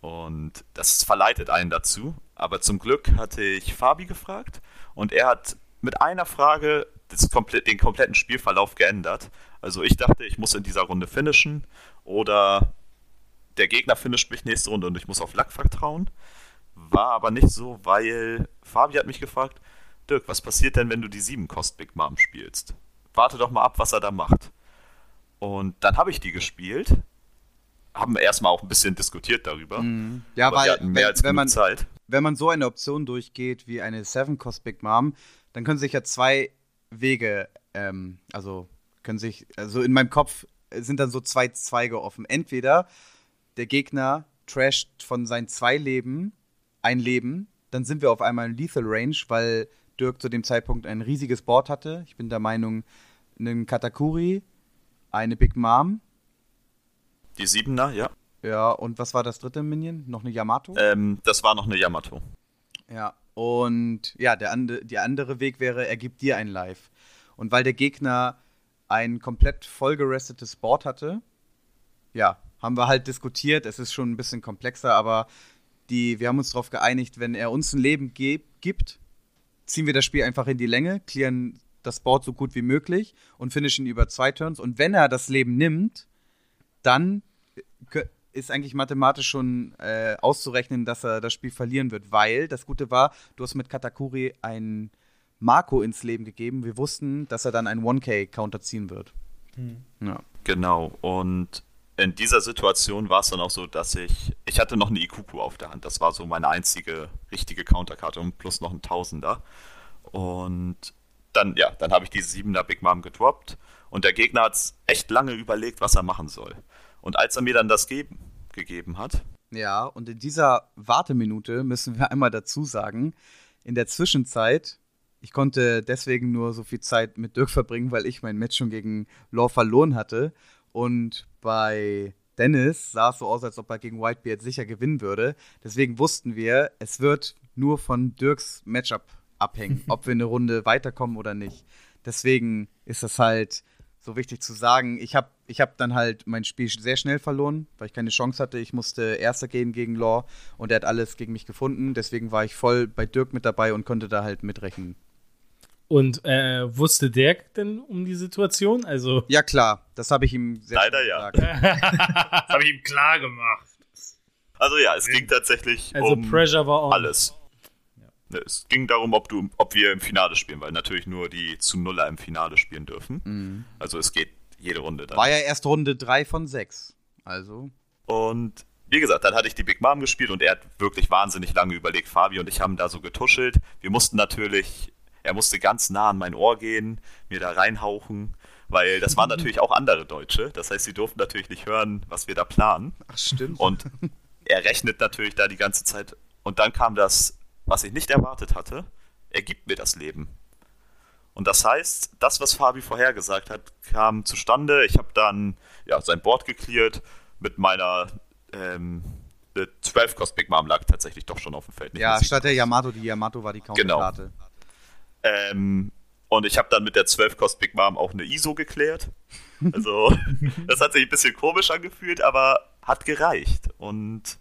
Und das verleitet einen dazu. Aber zum Glück hatte ich Fabi gefragt und er hat mit einer Frage das komple den kompletten Spielverlauf geändert. Also ich dachte, ich muss in dieser Runde finishen oder der Gegner finisht mich nächste Runde und ich muss auf Luck vertrauen. War aber nicht so, weil Fabi hat mich gefragt, Dirk, was passiert denn, wenn du die 7 Kost Big Mom spielst? Warte doch mal ab, was er da macht. Und dann habe ich die gespielt. Haben erstmal auch ein bisschen diskutiert darüber. Ja, aber wir weil hatten mehr wenn, als wenn genug man Zeit. wenn man so eine Option durchgeht wie eine Seven Cost Big Mom, dann können sich ja zwei Wege, ähm, also können sich, also in meinem Kopf sind dann so zwei Zweige offen. Entweder der Gegner trasht von seinen zwei Leben ein Leben, dann sind wir auf einmal in Lethal Range, weil Dirk zu dem Zeitpunkt ein riesiges Board hatte. Ich bin der Meinung, einen Katakuri, eine Big Mom, Die 7er, ja. ja, und was war das dritte Minion? Noch eine Yamato? Ähm, das war noch eine Yamato. Ja, und ja, der, ande, der andere Weg wäre, er gibt dir ein Live. Und weil der Gegner ein komplett vollgerestetes Board hatte, ja, haben wir halt diskutiert. Es ist schon ein bisschen komplexer, aber die, wir haben uns darauf geeinigt, wenn er uns ein Leben gibt, ziehen wir das Spiel einfach in die Länge, clearen das Board so gut wie möglich und finishen über zwei Turns. Und wenn er das Leben nimmt, dann ist eigentlich mathematisch schon äh, auszurechnen, dass er das Spiel verlieren wird, weil das Gute war, du hast mit Katakuri einen Marco ins Leben gegeben. Wir wussten, dass er dann einen 1K-Counter ziehen wird. Hm. Ja. Genau. Und in dieser Situation war es dann auch so, dass ich, ich hatte noch eine Ikuku auf der Hand. Das war so meine einzige richtige Counterkarte und plus noch ein Tausender. Und dann, ja, dann habe ich diese Siebener Big Mom gedroppt und der Gegner hat echt lange überlegt, was er machen soll. Und als er mir dann das geben, gegeben hat. Ja, und in dieser Warteminute müssen wir (laughs) einmal dazu sagen, in der Zwischenzeit, ich konnte deswegen nur so viel Zeit mit Dirk verbringen, weil ich mein Match schon gegen Law verloren hatte. Und bei Dennis sah es so aus, als ob er gegen Whitebeard sicher gewinnen würde. Deswegen wussten wir, es wird nur von Dirks Matchup abhängen, (laughs) ob wir eine Runde weiterkommen oder nicht. Deswegen ist das halt so wichtig zu sagen. Ich habe ich hab dann halt mein Spiel sehr schnell verloren, weil ich keine Chance hatte. Ich musste Erster gehen gegen Law und er hat alles gegen mich gefunden. Deswegen war ich voll bei Dirk mit dabei und konnte da halt mitrechnen. Und äh, wusste Dirk denn um die Situation? Also ja, klar. Das habe ich ihm sehr Leider ja. das habe ich ihm klar gemacht. Also ja, es ging tatsächlich also um Pressure war on. alles. Es ging darum, ob, du, ob wir im Finale spielen, weil natürlich nur die zu Nuller im Finale spielen dürfen. Mhm. Also es geht jede Runde dann. War ja erst Runde 3 von 6. Also. Und wie gesagt, dann hatte ich die Big Mom gespielt und er hat wirklich wahnsinnig lange überlegt. Fabi und ich haben da so getuschelt. Wir mussten natürlich, er musste ganz nah an mein Ohr gehen, mir da reinhauchen, weil das waren (laughs) natürlich auch andere Deutsche. Das heißt, sie durften natürlich nicht hören, was wir da planen. Ach, stimmt. Und er rechnet natürlich da die ganze Zeit. Und dann kam das was ich nicht erwartet hatte, ergibt mir das Leben. Und das heißt, das, was Fabi vorhergesagt hat, kam zustande. Ich habe dann ja, sein Board geklärt mit meiner ähm, 12 Cost Big Mom lag tatsächlich doch schon auf dem Feld. ja, statt der Yamato, die Yamato war die Counterkarte. Genau. Ähm, und ich habe dann mit der 12 Cost Big Mom auch eine ISO geklärt. Also, (laughs) das hat sich ein bisschen komisch angefühlt, aber hat gereicht. Und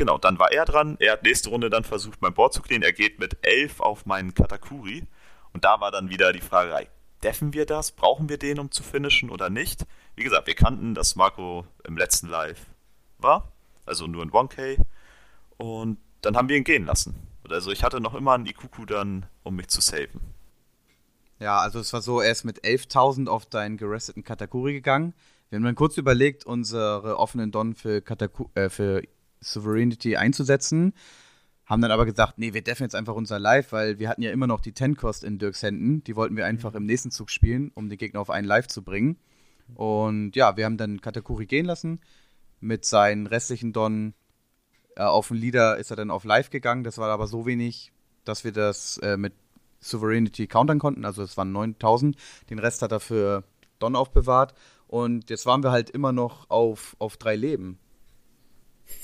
Genau, dann war er dran. Er hat nächste Runde dann versucht, mein Board zu klären. Er geht mit 11 auf meinen Katakuri. Und da war dann wieder die Frage, deffen wir das? Brauchen wir den, um zu finishen oder nicht? Wie gesagt, wir kannten, dass Marco im letzten Live war. Also nur in 1K. Und dann haben wir ihn gehen lassen. Also ich hatte noch immer einen Ikuku dann, um mich zu saven. Ja, also es war so, er ist mit 11.000 auf deinen geresteten Katakuri gegangen. Wir haben dann kurz überlegt, unsere offenen Don für, Kataku äh, für Sovereignty einzusetzen. Haben dann aber gesagt, nee, wir deffen jetzt einfach unser Live, weil wir hatten ja immer noch die Ten-Cost in Dirks Händen. Die wollten wir einfach im nächsten Zug spielen, um den Gegner auf einen Live zu bringen. Und ja, wir haben dann Katakuri gehen lassen. Mit seinen restlichen Don äh, auf den Leader ist er dann auf Live gegangen. Das war aber so wenig, dass wir das äh, mit Sovereignty countern konnten. Also es waren 9000. Den Rest hat er für Don aufbewahrt. Und jetzt waren wir halt immer noch auf, auf drei Leben.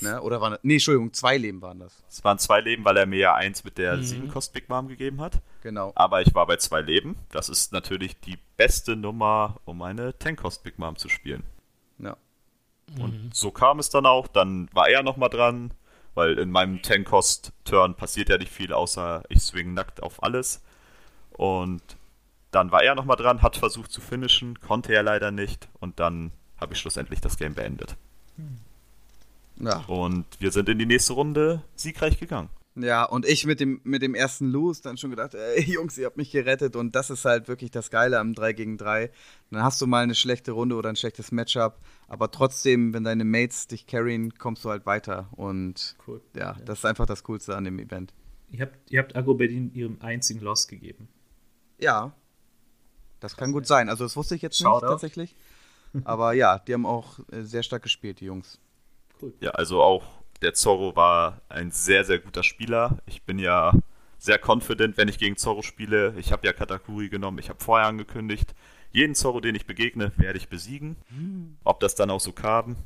Ne? Oder waren Nee, Entschuldigung, zwei Leben waren das. Es waren zwei Leben, weil er mir ja eins mit der mhm. 7 Cost Big Mom gegeben hat. Genau. Aber ich war bei zwei Leben. Das ist natürlich die beste Nummer, um eine 10 Cost Big Mom zu spielen. Ja. Und mhm. so kam es dann auch. Dann war er nochmal dran, weil in meinem 10 Cost Turn passiert ja nicht viel, außer ich swing nackt auf alles. Und dann war er nochmal dran, hat versucht zu finishen, konnte er leider nicht. Und dann habe ich schlussendlich das Game beendet. Mhm. Ja. Und wir sind in die nächste Runde siegreich gegangen. Ja, und ich mit dem, mit dem ersten Lose dann schon gedacht, ey (laughs) Jungs, ihr habt mich gerettet und das ist halt wirklich das Geile am 3 gegen 3. Dann hast du mal eine schlechte Runde oder ein schlechtes Matchup, aber trotzdem, wenn deine Mates dich carryen, kommst du halt weiter und cool. ja, ja, das ist einfach das Coolste an dem Event. Ihr habt, ihr habt Agro Berlin ihrem einzigen Loss gegeben. Ja, das kann gut sein. Also das wusste ich jetzt Shoutout. nicht tatsächlich. Aber ja, die haben auch äh, sehr stark gespielt, die Jungs. Cool. Ja, also auch der Zorro war ein sehr, sehr guter Spieler. Ich bin ja sehr confident, wenn ich gegen Zorro spiele. Ich habe ja Katakuri genommen. Ich habe vorher angekündigt, jeden Zorro, den ich begegne, werde ich besiegen. Ob das dann auch so kam,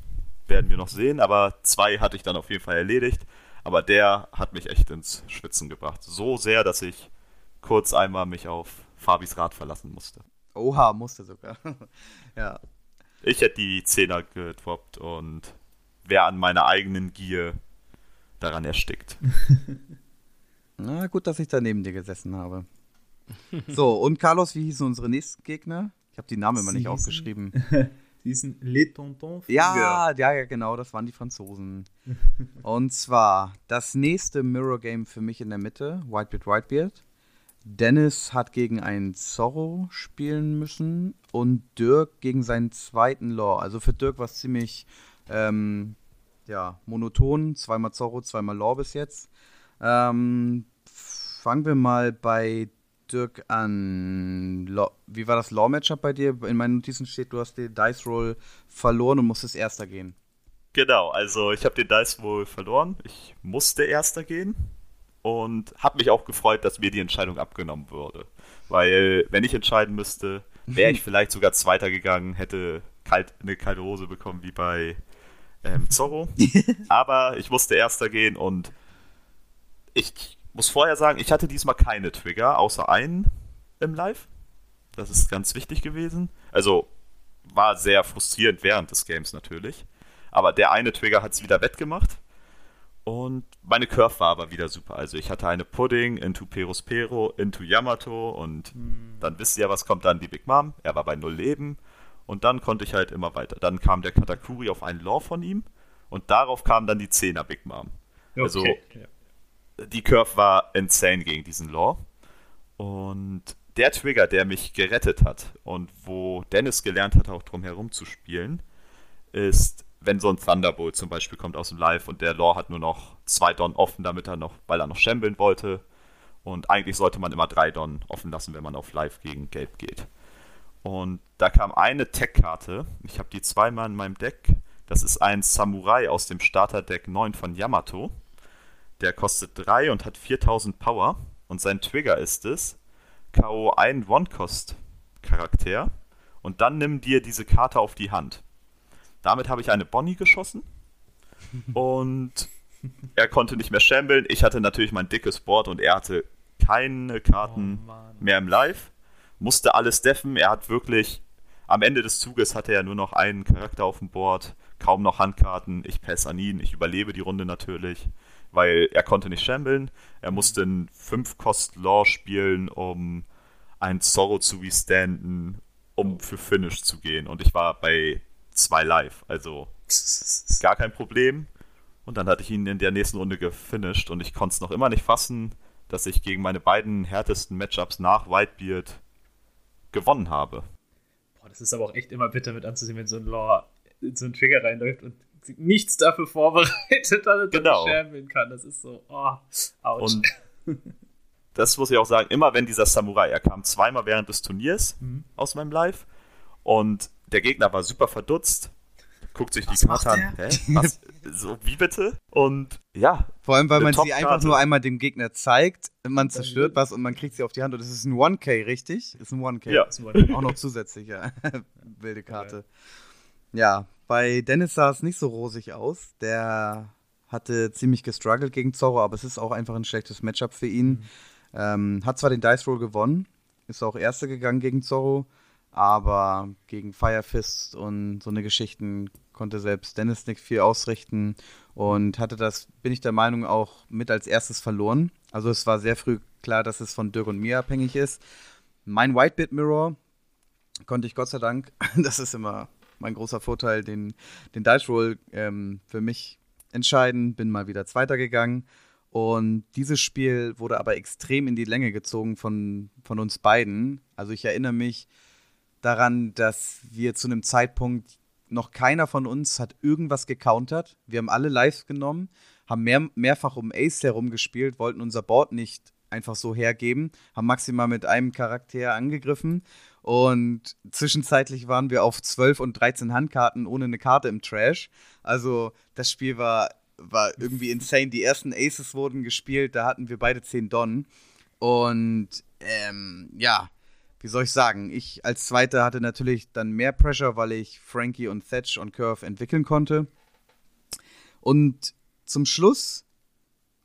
werden wir noch sehen. Aber zwei hatte ich dann auf jeden Fall erledigt. Aber der hat mich echt ins Schwitzen gebracht. So sehr, dass ich kurz einmal mich auf Fabis Rad verlassen musste. Oha, musste sogar. (laughs) ja. Ich hätte die Zehner gedroppt und wer an meiner eigenen Gier daran erstickt. (laughs) Na gut, dass ich da neben dir gesessen habe. So, und Carlos, wie hießen unsere nächsten Gegner? Ich habe die Namen immer nicht aufgeschrieben. (laughs) Die hießen Les Tontons ja, ja, ja, genau, das waren die Franzosen. (laughs) und zwar das nächste Mirror Game für mich in der Mitte, Whitebeard, Whitebeard. Dennis hat gegen einen Zorro spielen müssen und Dirk gegen seinen zweiten Law. Also für Dirk war es ziemlich ähm, ja, monoton. Zweimal Zorro, zweimal Law bis jetzt. Ähm, fangen wir mal bei Dirk an. Law, wie war das Law-Matchup bei dir? In meinen Notizen steht, du hast die Dice Roll verloren und musstest Erster gehen. Genau, also ich habe den Dice Roll verloren. Ich musste Erster gehen und habe mich auch gefreut, dass mir die Entscheidung abgenommen wurde. Weil, wenn ich entscheiden müsste, wäre (laughs) ich vielleicht sogar Zweiter gegangen, hätte kalt, eine kalte Hose bekommen wie bei ähm, Zorro. (laughs) Aber ich musste Erster gehen und ich muss vorher sagen, ich hatte diesmal keine Trigger, außer einen im Live. Das ist ganz wichtig gewesen. Also war sehr frustrierend während des Games natürlich. Aber der eine Trigger hat es wieder wettgemacht. Und meine Curve war aber wieder super. Also ich hatte eine Pudding, into Perospero, into Yamato und mhm. dann wisst ihr ja, was kommt dann, die Big Mom. Er war bei null Leben und dann konnte ich halt immer weiter. Dann kam der Katakuri auf einen Law von ihm und darauf kam dann die 10er Big Mom. Okay. Also die Curve war insane gegen diesen Law. Und der Trigger, der mich gerettet hat und wo Dennis gelernt hat, auch drum herum zu spielen, ist wenn so ein Thunderbolt zum Beispiel kommt aus dem Live und der Lore hat nur noch zwei Don offen, damit er noch, weil er noch shambeln wollte. Und eigentlich sollte man immer drei Don offen lassen, wenn man auf Live gegen Gelb geht. Und da kam eine Tech-Karte. Ich habe die zweimal in meinem Deck. Das ist ein Samurai aus dem Starter-Deck 9 von Yamato. Der kostet 3 und hat 4000 Power. Und sein Trigger ist es, K.O. ein One-Cost-Charakter. Und dann nimm dir diese Karte auf die Hand. Damit habe ich eine Bonnie geschossen. (laughs) Und er konnte nicht mehr shambeln. Ich hatte natürlich mein dickes Board und er hatte keine Karten oh, mehr im Live. Musste alles deffen. Er hat wirklich. Am Ende des Zuges hatte er nur noch einen Charakter auf dem Board, kaum noch Handkarten. Ich pass an ihn. Ich überlebe die Runde natürlich, weil er konnte nicht shambeln. Er musste einen 5-Cost-Law spielen, um einen Zorro zu withstanden, um für Finish zu gehen. Und ich war bei zwei live. Also gar kein Problem. Und dann hatte ich ihn in der nächsten Runde gefinisht und ich konnte es noch immer nicht fassen, dass ich gegen meine beiden härtesten Matchups nach Whitebeard gewonnen habe. Boah, das ist aber auch echt immer bitter mit anzusehen, wenn so ein Lore in so einen Trigger reinläuft und nichts dafür vorbereitet, (laughs) damit genau. er champion kann. Das ist so, oh, ouch. Und (laughs) das muss ich auch sagen, immer wenn dieser Samurai, er kam zweimal während des Turniers mhm. aus meinem Live und der Gegner war super verdutzt, guckt sich Was die Karte an. Hä? Was? (laughs) So, wie bitte? Und ja. Vor allem, weil man sie einfach nur einmal dem Gegner zeigt, man zerstört was und man kriegt sie auf die Hand. Und das ist ein 1K, richtig? Ist ein 1K. Ja. Auch noch zusätzlich, ja. (laughs) Wilde Karte. Ja, bei Dennis sah es nicht so rosig aus. Der hatte ziemlich gestruggelt gegen Zorro, aber es ist auch einfach ein schlechtes Matchup für ihn. Mhm. Ähm, hat zwar den Dice Roll gewonnen, ist auch Erster gegangen gegen Zorro, aber gegen Firefist und so eine Geschichten konnte selbst Dennis nicht viel ausrichten und hatte das, bin ich der Meinung, auch mit als erstes verloren. Also es war sehr früh klar, dass es von Dirk und mir abhängig ist. Mein Whitebit Mirror konnte ich Gott sei Dank, (laughs) das ist immer mein großer Vorteil, den, den Dice Roll ähm, für mich entscheiden. Bin mal wieder Zweiter gegangen. Und dieses Spiel wurde aber extrem in die Länge gezogen von, von uns beiden. Also ich erinnere mich, daran, dass wir zu einem Zeitpunkt noch keiner von uns hat irgendwas gecountert. Wir haben alle live genommen, haben mehr, mehrfach um Ace herumgespielt, wollten unser Board nicht einfach so hergeben, haben maximal mit einem Charakter angegriffen und zwischenzeitlich waren wir auf 12 und 13 Handkarten ohne eine Karte im Trash. Also das Spiel war, war irgendwie insane. Die ersten Aces wurden gespielt, da hatten wir beide 10 Don. Und ähm, ja, wie soll ich sagen, ich als Zweiter hatte natürlich dann mehr Pressure, weil ich Frankie und Thatch und Curve entwickeln konnte. Und zum Schluss,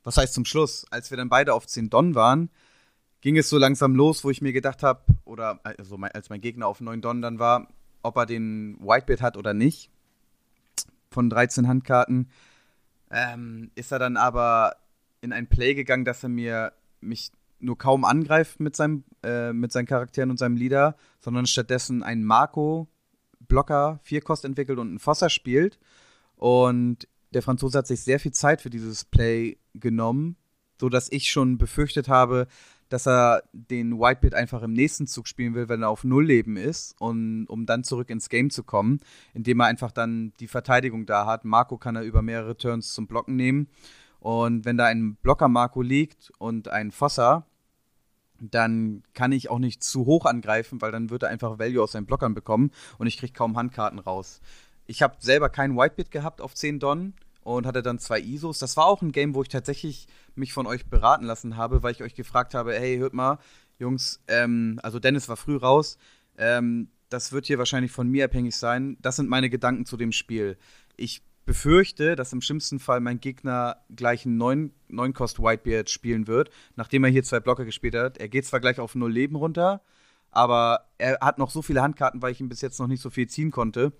was heißt zum Schluss, als wir dann beide auf 10 Don waren, ging es so langsam los, wo ich mir gedacht habe, oder also als mein Gegner auf 9 Don dann war, ob er den Whitebeard hat oder nicht, von 13 Handkarten, ähm, ist er dann aber in ein Play gegangen, dass er mir mich nur kaum angreift mit, seinem, äh, mit seinen Charakteren und seinem Leader, sondern stattdessen einen Marco-Blocker, Vierkost entwickelt und einen Fosser spielt. Und der Franzose hat sich sehr viel Zeit für dieses Play genommen, sodass ich schon befürchtet habe, dass er den Whitebeard einfach im nächsten Zug spielen will, wenn er auf Null Leben ist, und, um dann zurück ins Game zu kommen, indem er einfach dann die Verteidigung da hat. Marco kann er über mehrere Turns zum Blocken nehmen. Und wenn da ein Blocker Marco liegt und ein Fosser, dann kann ich auch nicht zu hoch angreifen, weil dann wird er einfach Value aus seinen Blockern bekommen und ich kriege kaum Handkarten raus. Ich habe selber keinen Whitebit gehabt auf 10 Don und hatte dann zwei ISOs. Das war auch ein Game, wo ich tatsächlich mich von euch beraten lassen habe, weil ich euch gefragt habe, hey, hört mal, Jungs, ähm, also Dennis war früh raus, ähm, das wird hier wahrscheinlich von mir abhängig sein. Das sind meine Gedanken zu dem Spiel. Ich befürchte, dass im schlimmsten Fall mein Gegner gleich einen 9, Kost Whitebeard spielen wird, nachdem er hier zwei Blocker gespielt hat. Er geht zwar gleich auf null Leben runter, aber er hat noch so viele Handkarten, weil ich ihm bis jetzt noch nicht so viel ziehen konnte.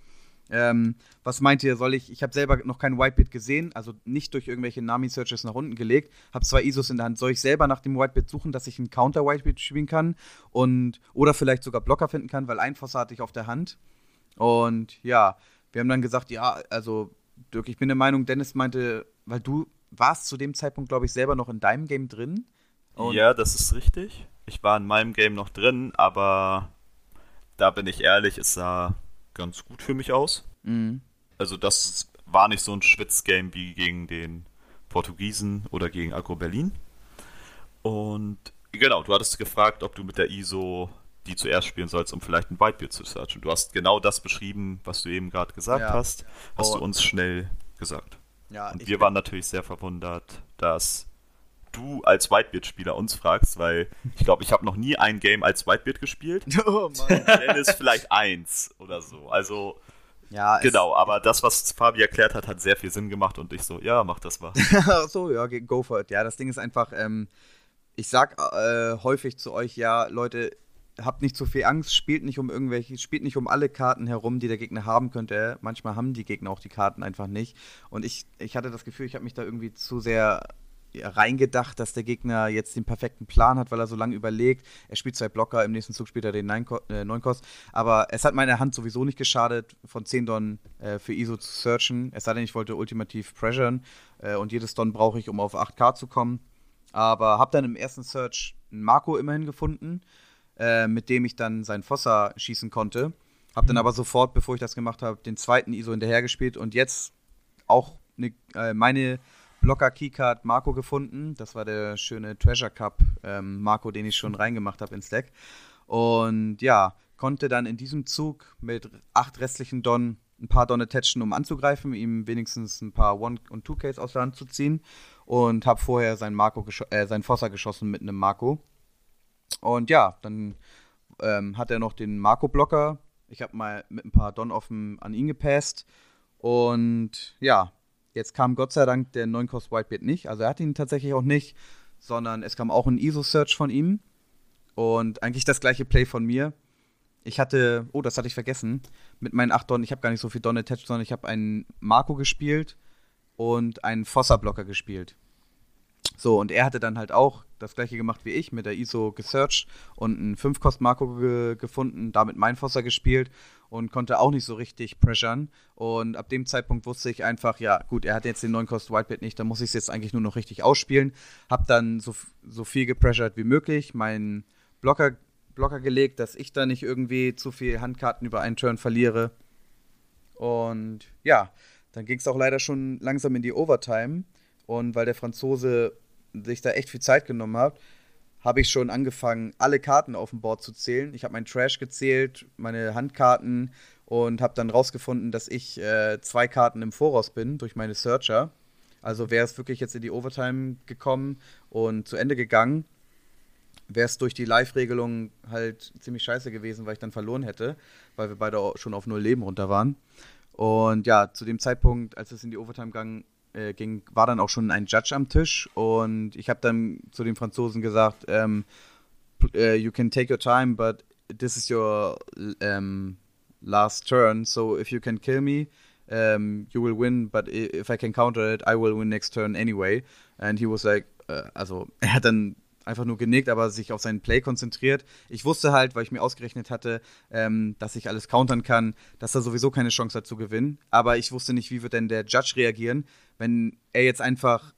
Ähm, was meint ihr, soll ich, ich habe selber noch kein Whitebeard gesehen, also nicht durch irgendwelche Nami-Searches nach unten gelegt, habe zwei ISOs in der Hand. Soll ich selber nach dem Whitebeard suchen, dass ich einen Counter-Whitebeard spielen kann und oder vielleicht sogar Blocker finden kann, weil ein Fosser hatte ich auf der Hand. Und ja, wir haben dann gesagt, ja, also Dirk, ich bin der Meinung, Dennis meinte, weil du warst zu dem Zeitpunkt, glaube ich, selber noch in deinem Game drin. ja, das ist richtig. Ich war in meinem Game noch drin, aber da bin ich ehrlich, es sah ganz gut für mich aus. Mhm. Also das war nicht so ein Schwitzgame wie gegen den Portugiesen oder gegen Agro Berlin. Und genau, du hattest gefragt, ob du mit der ISO die zuerst spielen sollst, um vielleicht ein Whitebeard zu searchen. Du hast genau das beschrieben, was du eben gerade gesagt ja. hast, hast oh. du uns schnell gesagt. Ja, und wir waren natürlich sehr verwundert, dass du als Whitebeard-Spieler uns fragst, weil ich glaube, ich habe noch nie ein Game als Whitebeard gespielt. (laughs) Oh Mann. Dennis vielleicht eins oder so. Also ja, genau, aber das, was Fabi erklärt hat, hat sehr viel Sinn gemacht und ich so, ja, mach das mal. (laughs) so, ja, go for it. Ja, das Ding ist einfach, ähm, ich sag äh, häufig zu euch, ja, Leute, habt nicht zu viel Angst, spielt nicht um irgendwelche, spielt nicht um alle Karten herum, die der Gegner haben könnte. Manchmal haben die Gegner auch die Karten einfach nicht. Und ich, ich hatte das Gefühl, ich habe mich da irgendwie zu sehr reingedacht, dass der Gegner jetzt den perfekten Plan hat, weil er so lange überlegt. Er spielt zwei Blocker, im nächsten Zug spielt er den 9-Kost. Äh, Aber es hat meiner Hand sowieso nicht geschadet, von 10 Don äh, für ISO zu searchen. Es sei denn, ich wollte ultimativ pressuren äh, und jedes Don brauche ich, um auf 8K zu kommen. Aber habe dann im ersten Search einen Marco immerhin gefunden äh, mit dem ich dann seinen Fosser schießen konnte. Hab mhm. dann aber sofort, bevor ich das gemacht habe, den zweiten ISO hinterhergespielt und jetzt auch ne, äh, meine Blocker Keycard Marco gefunden. Das war der schöne Treasure Cup ähm, Marco, den ich schon reingemacht habe ins Deck. Und ja, konnte dann in diesem Zug mit acht restlichen Don ein paar Don attachen, um anzugreifen, ihm wenigstens ein paar One- und Two-Ks aus der Hand zu ziehen. Und habe vorher seinen, Marco äh, seinen Fosser geschossen mit einem Marco. Und ja, dann ähm, hat er noch den Marco-Blocker. Ich habe mal mit ein paar Don offen an ihn gepasst. Und ja, jetzt kam Gott sei Dank der 9-Cost Whitebeard nicht. Also er hat ihn tatsächlich auch nicht, sondern es kam auch ein ISO-Search von ihm. Und eigentlich das gleiche Play von mir. Ich hatte, oh, das hatte ich vergessen, mit meinen 8 Don, ich habe gar nicht so viel Don attached, sondern ich habe einen Marco gespielt und einen Fossa-Blocker gespielt. So, und er hatte dann halt auch das gleiche gemacht wie ich, mit der ISO gesearched und einen 5-Kost-Marco ge gefunden, damit mein Fosser gespielt und konnte auch nicht so richtig pressuren. Und ab dem Zeitpunkt wusste ich einfach, ja, gut, er hat jetzt den 9-Kost Whitebeard nicht, dann muss ich es jetzt eigentlich nur noch richtig ausspielen. Hab dann so, so viel gepressured wie möglich, meinen Blocker, Blocker gelegt, dass ich da nicht irgendwie zu viel Handkarten über einen Turn verliere. Und ja, dann ging es auch leider schon langsam in die Overtime. Und weil der Franzose sich da echt viel Zeit genommen hat, habe ich schon angefangen, alle Karten auf dem Board zu zählen. Ich habe meinen Trash gezählt, meine Handkarten und habe dann rausgefunden, dass ich äh, zwei Karten im Voraus bin durch meine Searcher. Also wäre es wirklich jetzt in die Overtime gekommen und zu Ende gegangen, wäre es durch die Live-Regelung halt ziemlich scheiße gewesen, weil ich dann verloren hätte, weil wir beide schon auf null Leben runter waren. Und ja, zu dem Zeitpunkt, als es in die Overtime ging, äh, ging, war dann auch schon ein Judge am Tisch und ich habe dann zu den Franzosen gesagt, ähm, uh, you can take your time, but this is your um, last turn, so if you can kill me, um, you will win, but if I can counter it, I will win next turn anyway. And he was like, uh, also (laughs) er hat dann einfach nur genickt, aber sich auf seinen Play konzentriert. Ich wusste halt, weil ich mir ausgerechnet hatte, ähm, dass ich alles countern kann, dass er sowieso keine Chance hat zu gewinnen. Aber ich wusste nicht, wie wird denn der Judge reagieren, wenn er jetzt einfach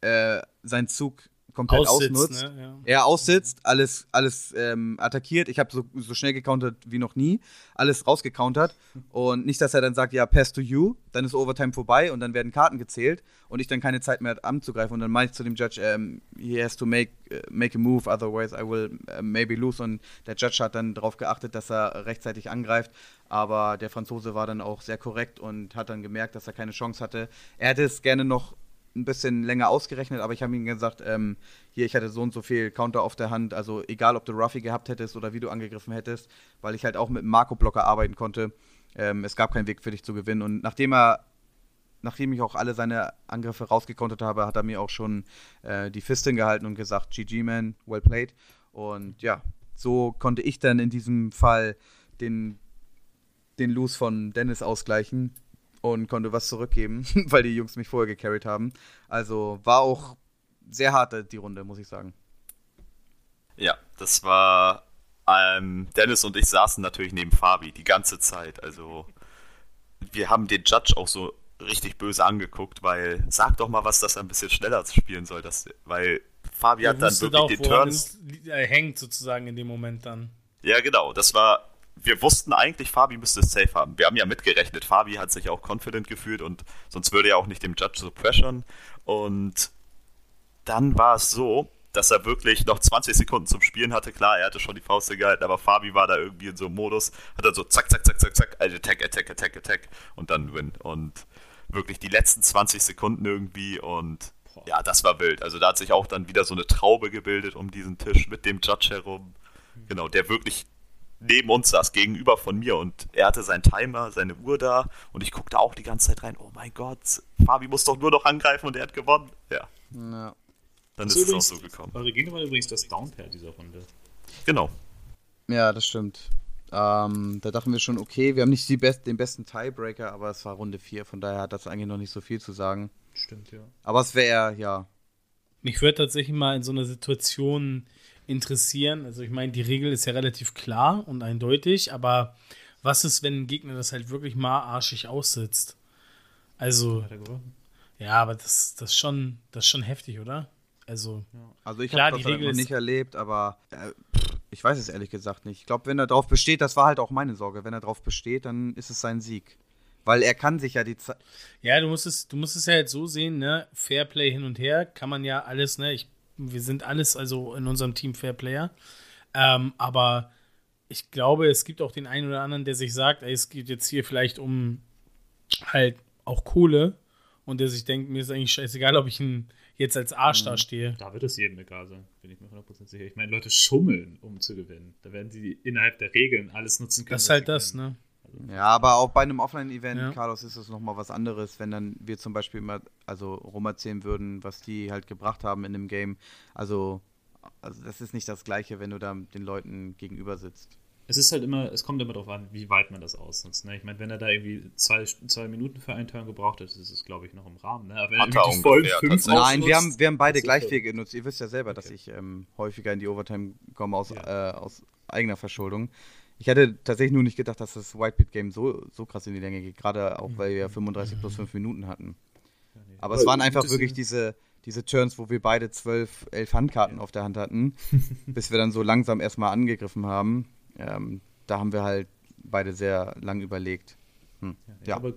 äh, seinen Zug komplett Aussitzt, ausnutzt. ne? Ja. Er aussitzt, alles, alles ähm, attackiert. Ich habe so, so schnell gecountert wie noch nie. Alles rausgecountert. Und nicht, dass er dann sagt, ja, pass to you, dann ist Overtime vorbei und dann werden Karten gezählt und ich dann keine Zeit mehr habe anzugreifen. Und dann meine ich zu dem Judge, ähm, he has to make, äh, make a move, otherwise I will äh, maybe lose. Und der Judge hat dann darauf geachtet, dass er rechtzeitig angreift. Aber der Franzose war dann auch sehr korrekt und hat dann gemerkt, dass er keine Chance hatte. Er hätte es gerne noch ein bisschen länger ausgerechnet, aber ich habe ihm gesagt, ähm, hier, ich hatte so und so viel Counter auf der Hand, also egal, ob du Ruffy gehabt hättest oder wie du angegriffen hättest, weil ich halt auch mit Marco-Blocker arbeiten konnte. Ähm, es gab keinen Weg für dich zu gewinnen. Und nachdem er, nachdem ich auch alle seine Angriffe rausgekontert habe, hat er mir auch schon äh, die Fist hingehalten und gesagt, GG, man, well played. Und ja, so konnte ich dann in diesem Fall den, den Lose von Dennis ausgleichen und konnte was zurückgeben, (laughs) weil die Jungs mich vorher gecarried haben. Also war auch sehr hart die Runde, muss ich sagen. Ja, das war. Ähm, Dennis und ich saßen natürlich neben Fabi die ganze Zeit. Also, wir haben den Judge auch so richtig böse angeguckt, weil sag doch mal was, dass er ein bisschen schneller spielen soll. Das, weil Fabi Er hat dann wirklich auch, den Turn. li- äh, hängt sozusagen in dem Moment dann. Ja, genau. Das war. Wir wussten eigentlich, Fabi müsste es safe haben. Wir haben ja mitgerechnet. Fabi hat sich auch confident gefühlt und sonst würde er auch nicht dem Judge so pressern. Und dann war es so, dass er wirklich noch 20 Sekunden zum Spielen hatte. Klar, er hatte schon die Faust gehalten, aber Fabi war da irgendwie in so einem Modus, hat dann so zack, zack, zack, zack, zack, attack, attack, attack, attack und dann win. Und wirklich die letzten 20 Sekunden irgendwie und ja, das war wild. Also da hat sich auch dann wieder so eine Traube gebildet um diesen Tisch mit dem Judge herum. Genau, der wirklich neben uns saß, gegenüber von mir und er hatte seinen Timer, seine Uhr da und ich guckte auch die ganze Zeit rein, oh mein Gott, Fabi muss doch nur noch angreifen und er hat gewonnen. Ja, Ja. dann Das ist es auch so gekommen. Eure Gegner war übrigens das Downpair dieser Runde. Genau. Ja, das stimmt. Ähm, da dachten wir schon, okay, wir haben nicht die best den besten Tiebreaker, aber es war Runde 4, von daher hat das eigentlich noch nicht so viel zu sagen. Stimmt, ja. Aber es wäre, ja, Mich würde tatsächlich mal in so einer Situation interessieren. Also ich meine, die Regel ist ja relativ klar und eindeutig, aber was ist, wenn ein Gegner das halt wirklich mal arschig aussitzt? Also, ja, aber das, das, ist schon, das ist schon heftig, oder? Also, Also ich habe die das halt Regel nicht erlebt, aber äh, ich weiß es ehrlich gesagt nicht. Ich glaube, wenn er drauf besteht, das war halt auch meine Sorge, wenn er drauf besteht, dann ist es sein Sieg. Weil er kann sich ja die Zeit. ja, du musst es, du musst es ja jetzt so sehen, ne? Fairplay hin und her kann man ja alles, ne? Ich, wir sind alles also in unserem Team Fairplayer. Ähm, aber ich glaube, es gibt auch den einen oder anderen, der sich sagt, ey, es geht jetzt hier vielleicht um halt auch Kohle und der sich denkt, mir ist eigentlich scheißegal, ob ich ihn jetzt als Arsch da stehe. Da wird es jedem egal sein, bin ich mir 100% sicher. Ich meine, Leute schummeln, um zu gewinnen. Da werden sie innerhalb der Regeln alles nutzen können. Das ist halt das, ne? Ja, aber auch bei einem Offline-Event, Ja. Carlos, ist es nochmal was anderes, wenn dann wir zum Beispiel mal, also rum erzählen würden, was die halt gebracht haben in dem Game. Also, also das ist nicht das Gleiche, wenn du da den Leuten gegenüber sitzt. Es ist halt immer, es kommt immer darauf an, wie weit man das ausnutzt. Ne? Ich meine, wenn er da irgendwie zwei, zwei Minuten für einen Turn gebraucht hat, ist es, glaube ich, noch im Rahmen. Ne? Aber wenn Hat er die vollen ungefähr, fünf. Nein, wir haben, wir haben beide das gleich viel genutzt. Ihr wisst ja selber, dass Okay. ich ähm, häufiger in die Overtime komme aus, Ja. äh, aus eigener Verschuldung. Ich hätte tatsächlich nur nicht gedacht, dass das Whitebeat-Game so, so krass in die Länge geht, gerade auch, weil wir 35 plus 5 Minuten hatten. Aber es waren einfach gutes- wirklich diese, diese Turns, wo wir beide 12, 11 Handkarten auf der Hand hatten, (laughs) bis wir dann so langsam erstmal angegriffen haben. Ähm, da haben wir halt beide sehr lang überlegt. Hm. Ja. Aber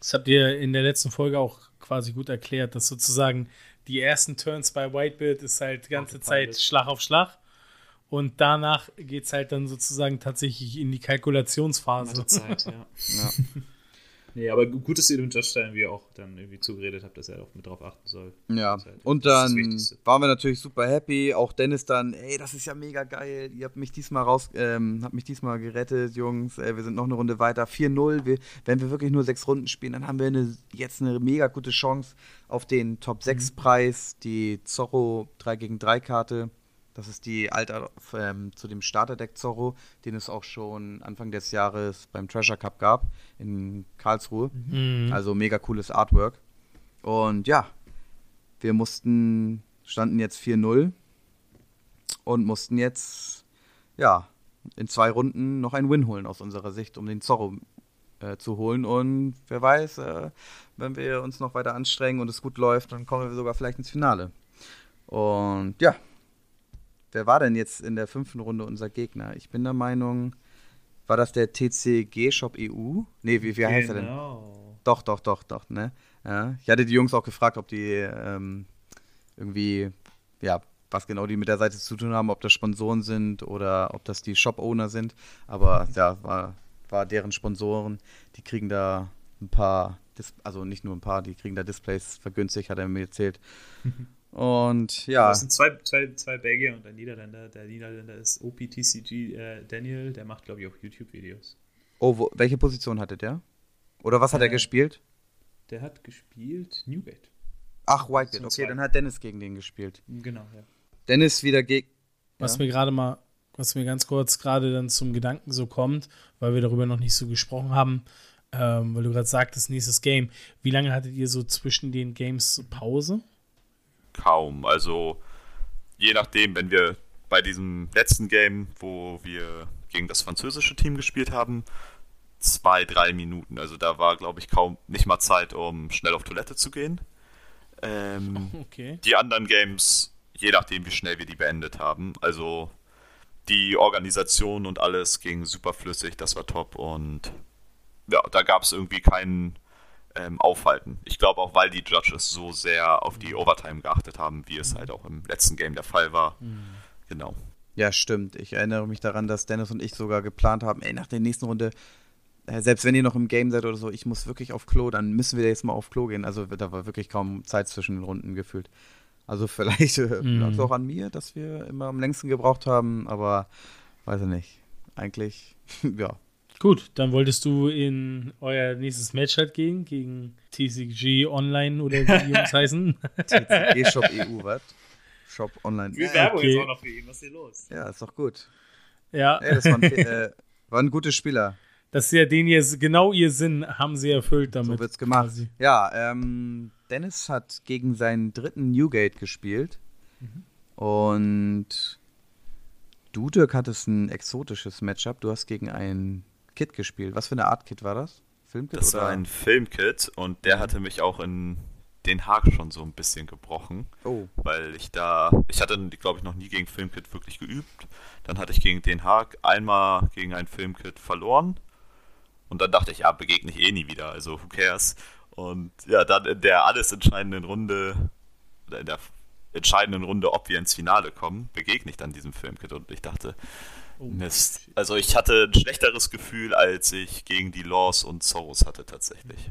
Das habt ihr in der letzten Folge auch quasi gut erklärt, dass sozusagen die ersten Turns bei Whitebeard ist halt die ganze. Zeit Schlag auf Schlag. Und danach geht es halt dann sozusagen tatsächlich in die Kalkulationsphase. Zeit, ja. (laughs) Ja. Nee, aber gut, dass ihr dem Judge da irgendwie auch dann irgendwie zugeredet habt, dass er auch mit drauf achten soll. Ja, halt- und dann waren wir natürlich super happy. Auch Dennis dann, ey, das ist ja mega geil. Ihr habt mich diesmal raus, ähm, habt mich diesmal gerettet, Jungs. Äh, wir sind noch eine Runde weiter. 4-0. Wir, wenn wir wirklich nur sechs Runden spielen, dann haben wir eine, jetzt eine mega gute Chance auf den Top 6 Preis, die Zorro 3 gegen 3 Karte. Das ist die Alter ähm, zu dem Starterdeck Zorro, den es auch schon Anfang des Jahres beim Treasure Cup gab in Karlsruhe. Mhm. Also mega cooles Artwork. Und ja, wir mussten, standen jetzt 4-0 und mussten jetzt, ja, in zwei Runden noch einen Win holen aus unserer Sicht, um den Zorro äh, zu holen. Und wer weiß, äh, wenn wir uns noch weiter anstrengen und es gut läuft, dann kommen wir sogar vielleicht ins Finale. Und ja, wer war denn jetzt in der fünften Runde unser Gegner? Ich bin der Meinung, war das der TCG Shop EU? Nee, wie, wie heißt er denn? Genau. Doch, doch, doch, doch, ne? Ja. Ich hatte die Jungs auch gefragt, ob die ähm, irgendwie, ja, was genau die mit der Seite zu tun haben, ob das Sponsoren sind oder ob das die Shop-Owner sind. Aber ja, war, war deren Sponsoren. Die kriegen da ein paar, Dis also nicht nur ein paar, die kriegen da Displays vergünstigt, hat er mir erzählt. (laughs) Und ja. Das sind zwei, zwei, zwei Belgier und ein Niederländer. Der Niederländer ist OPTCG äh, Daniel, der macht, glaube ich, auch YouTube-Videos. Oh, wo, welche Position hatte der? Oder was hat er Äh, gespielt? Der hat gespielt Newgate. Ach, Whitegate. Okay, zwei. dann hat Dennis gegen den gespielt. Genau, ja. Dennis wieder gegen. Was Ja. mir gerade mal, was mir ganz kurz gerade dann zum Gedanken so kommt, weil wir darüber noch nicht so gesprochen haben, ähm, weil du gerade sagtest, nächstes Game. Wie lange hattet ihr so zwischen den Games Pause? Kaum. Also je nachdem, wenn wir bei diesem letzten Game, wo wir gegen das französische Team gespielt haben, zwei, drei Minuten. Also da war, glaube ich, kaum nicht mal Zeit, um schnell auf Toilette zu gehen. Ähm, (laughs) Okay. die anderen Games, je nachdem, wie schnell wir die beendet haben. Also die Organisation und alles ging super flüssig, das war top und ja, da gab es irgendwie keinen ähm, Aufhalten. Ich glaube auch, weil die Judges so sehr auf die Overtime geachtet haben, wie es halt auch im letzten Game der Fall war. Genau. Ja, stimmt. Ich erinnere mich daran, dass Dennis und ich sogar geplant haben, ey, nach der nächsten Runde, äh, selbst wenn ihr noch im Game seid oder so, ich muss wirklich auf Klo, dann müssen wir jetzt mal auf Klo gehen. Also da war wirklich kaum Zeit zwischen den Runden gefühlt. Also (laughs) vielleicht äh, Mhm. lag es auch an mir, dass wir immer am längsten gebraucht haben, aber weiß ich nicht. Eigentlich, (laughs) ja. Gut, dann wolltest du in euer nächstes Match halt gehen, gegen TCG Online oder wie die Jungs (laughs) heißen. TCG (laughs) Shop EU, was? Shop Online. Ja, Werbung okay. jetzt auch noch für ihn. Was ist hier los? Ja, ist doch gut. Ja, Ey, das war ein, (laughs) äh, war ein guter Spieler. das ist ja den ihr, genau ihr Sinn haben sie erfüllt damit. So wird's gemacht. quasi. Ja, ähm, Dennis hat gegen seinen dritten Newgate gespielt. Und du, Dirk, hattest ein exotisches Matchup. Du hast gegen ein Kit gespielt. Was für eine Art Kit war das? Filmkit Das oder? war ein Filmkit und der hatte mich auch in Den Haag schon so ein bisschen gebrochen. oh, weil ich da, ich hatte, glaube ich, noch nie gegen Filmkit wirklich geübt. Dann hatte ich gegen Den Haag einmal gegen ein Filmkit verloren. Und dann dachte ich, ja, begegne ich eh nie wieder, also who cares. Und ja, dann in der alles entscheidenden Runde, oder in der entscheidenden Runde, ob wir ins Finale kommen, begegne ich dann diesem Filmkit. Und ich dachte, Mist. Also ich hatte ein schlechteres Gefühl, als ich gegen die Laws und Soros hatte tatsächlich.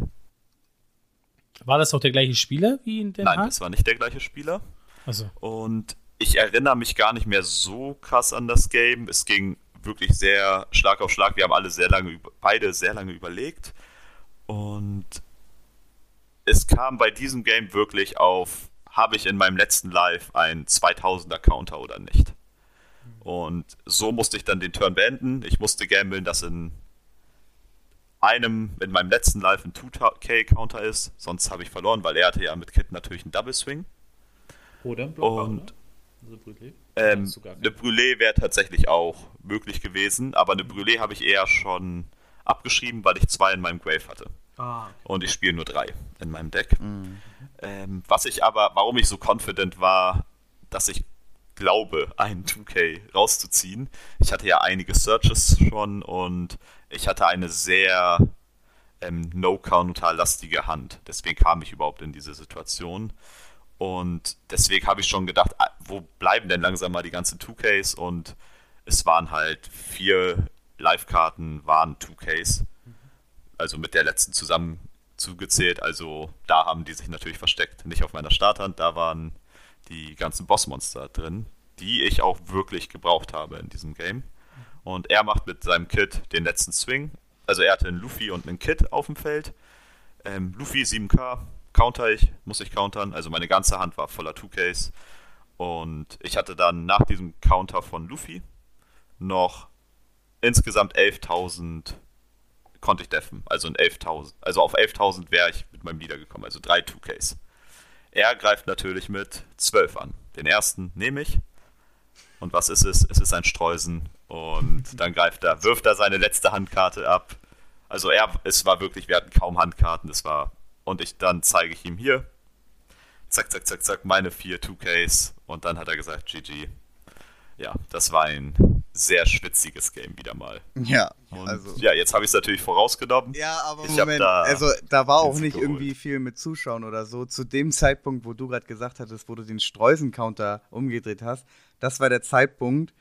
War das auch der gleiche Spieler wie in Den Nein, Haag? das war nicht der gleiche Spieler. Also, Und ich erinnere mich gar nicht mehr so krass an das Game. Es ging wirklich sehr Schlag auf Schlag. Wir haben alle sehr lange, beide sehr lange überlegt. Und es kam bei diesem Game wirklich auf, habe ich in meinem letzten Live einen 2000er Counter oder nicht? Und so musste ich dann den Turn beenden. Ich musste gambeln, dass in einem, in meinem letzten Live ein 2K-Counter ist. Sonst habe ich verloren, weil er hatte ja mit Kit natürlich einen Double Swing. Oder ein Blocker, Und- oder? Also Brûlé. Ähm, eine? Brûlée wäre tatsächlich auch möglich gewesen, aber eine Brûlée habe ich eher schon abgeschrieben, weil ich zwei in meinem Grave hatte. Ah, Und ich spiele nur drei in meinem Deck. Ähm, was ich aber, warum ich so confident war, dass ich glaube, einen 2K rauszuziehen. Ich hatte ja einige Searches schon und ich hatte eine sehr ähm, No-Counter-lastige Hand. Deswegen kam ich überhaupt in diese Situation. Und deswegen habe ich schon gedacht, ah, wo bleiben denn langsam mal die ganzen 2Ks? Und es waren halt vier Live-Karten, waren 2Ks. Also mit der letzten zusammen zugezählt. Also da haben die sich natürlich versteckt. Nicht auf meiner Starthand, da waren die ganzen Bossmonster drin, die ich auch wirklich gebraucht habe in diesem Game. Und er macht mit seinem Kit den letzten Swing. Also er hatte einen Luffy und einen Kit auf dem Feld. Ähm, Luffy 7k, counter ich, muss ich countern. Also meine ganze Hand war voller 2Ks. Und ich hatte dann nach diesem Counter von Luffy noch insgesamt 11.000 konnte ich deffen. Also in 11.000. Also auf 11.000 wäre ich mit meinem Leader gekommen. Also drei 2Ks. Er greift natürlich mit 12 an. Den ersten nehme ich. Und was ist es? Es ist ein Streusen. Und dann greift er, wirft er seine letzte Handkarte ab. Also er, es war wirklich, wir hatten kaum Handkarten. Das war, und ich dann zeige ich ihm hier. zack, zack, zack, zack, meine vier 2Ks und dann hat er gesagt, GG. Ja, das war ein sehr schwitziges Game wieder mal. Ja, Und also. ja, jetzt habe ich es natürlich vorausgenommen. Ja, aber Ich Moment, da also da war auch nicht geholt. irgendwie viel mit Zuschauen oder so. Zu dem Zeitpunkt, wo du gerade gesagt hattest, wo du den Streusen-Counter umgedreht hast, das war der Zeitpunkt,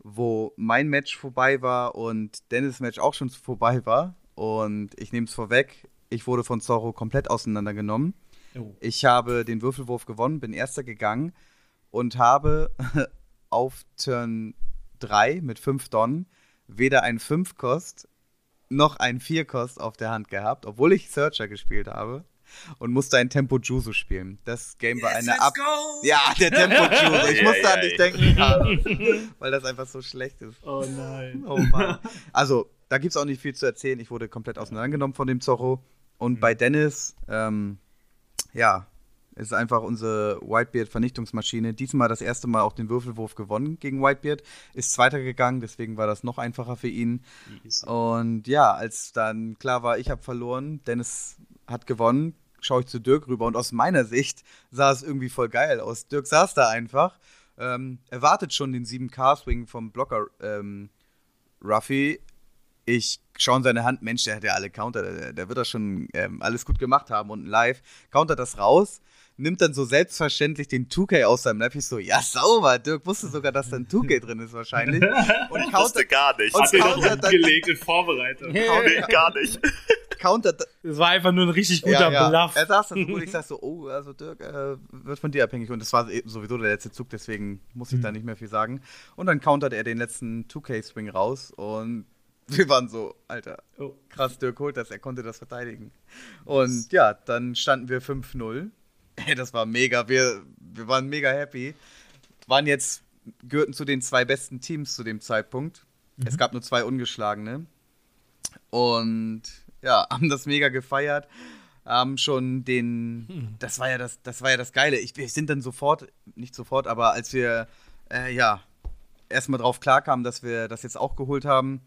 wo mein Match vorbei war und Dennis' Match auch schon vorbei war. Und ich nehme es vorweg, ich wurde von Zorro komplett auseinandergenommen. Oh. Ich habe den Würfelwurf gewonnen, bin erster gegangen und habe (laughs) auf Turn 3 mit 5 Don weder ein 5-Kost noch ein 4-Kost auf der Hand gehabt, obwohl ich Searcher gespielt habe und musste ein Tempo Juso spielen. Das Game war eine Ab. Ja, der Tempo (laughs) Juso. Ich musste ei, an dich denken, (laughs) weil das einfach so schlecht ist. Oh nein. Oh Mann. Also, da gibt es auch nicht viel zu erzählen. Ich wurde komplett auseinandergenommen von dem Zorro. Und bei Dennis, ähm, ja, ist einfach unsere Whitebeard-Vernichtungsmaschine. Diesmal das erste Mal auch den Würfelwurf gewonnen gegen Whitebeard. Ist Zweiter gegangen, deswegen war das noch einfacher für ihn. Easy. Und ja, als dann klar war, ich habe verloren, Dennis hat gewonnen, schaue ich zu Dirk rüber und aus meiner Sicht sah es irgendwie voll geil aus. Dirk saß da einfach, ähm, erwartet schon den 7K-Swing vom Blocker ähm, Ruffy. Ich schaue in seine Hand, Mensch, der hat ja alle Counter, der, der wird das schon ähm, alles gut gemacht haben und live countert das raus, nimmt dann so selbstverständlich den 2K aus seinem Live. Ich so, ja, sauber, Dirk wusste sogar, dass da ein 2K (laughs) drin ist wahrscheinlich. Und wusste gar nicht. Und doch Counter- umgelegt in Vorbereitung. nee, gar nicht. (laughs) countert, Das war einfach nur ein richtig guter Bluff. Er saß dann so gut, ich (laughs) sag so, oh, also Dirk äh, wird von dir abhängig. Und das war sowieso der letzte Zug, deswegen muss ich da nicht mehr viel sagen. Und dann countert er den letzten 2K-Swing raus und wir waren so, Alter, Oh. krass, Dirk holt das, er konnte das verteidigen. Und ja, dann standen wir 5-0. Ey, das war mega, wir, wir waren mega happy. Waren jetzt, gehörten zu den zwei besten Teams zu dem Zeitpunkt. Es gab nur zwei ungeschlagene. Und ja, (laughs) haben das mega gefeiert. Haben schon den, das war ja das, das war ja das Geile. Ich, wir sind dann sofort, nicht sofort, aber als wir äh, ja erstmal drauf klarkamen, dass wir das jetzt auch geholt haben,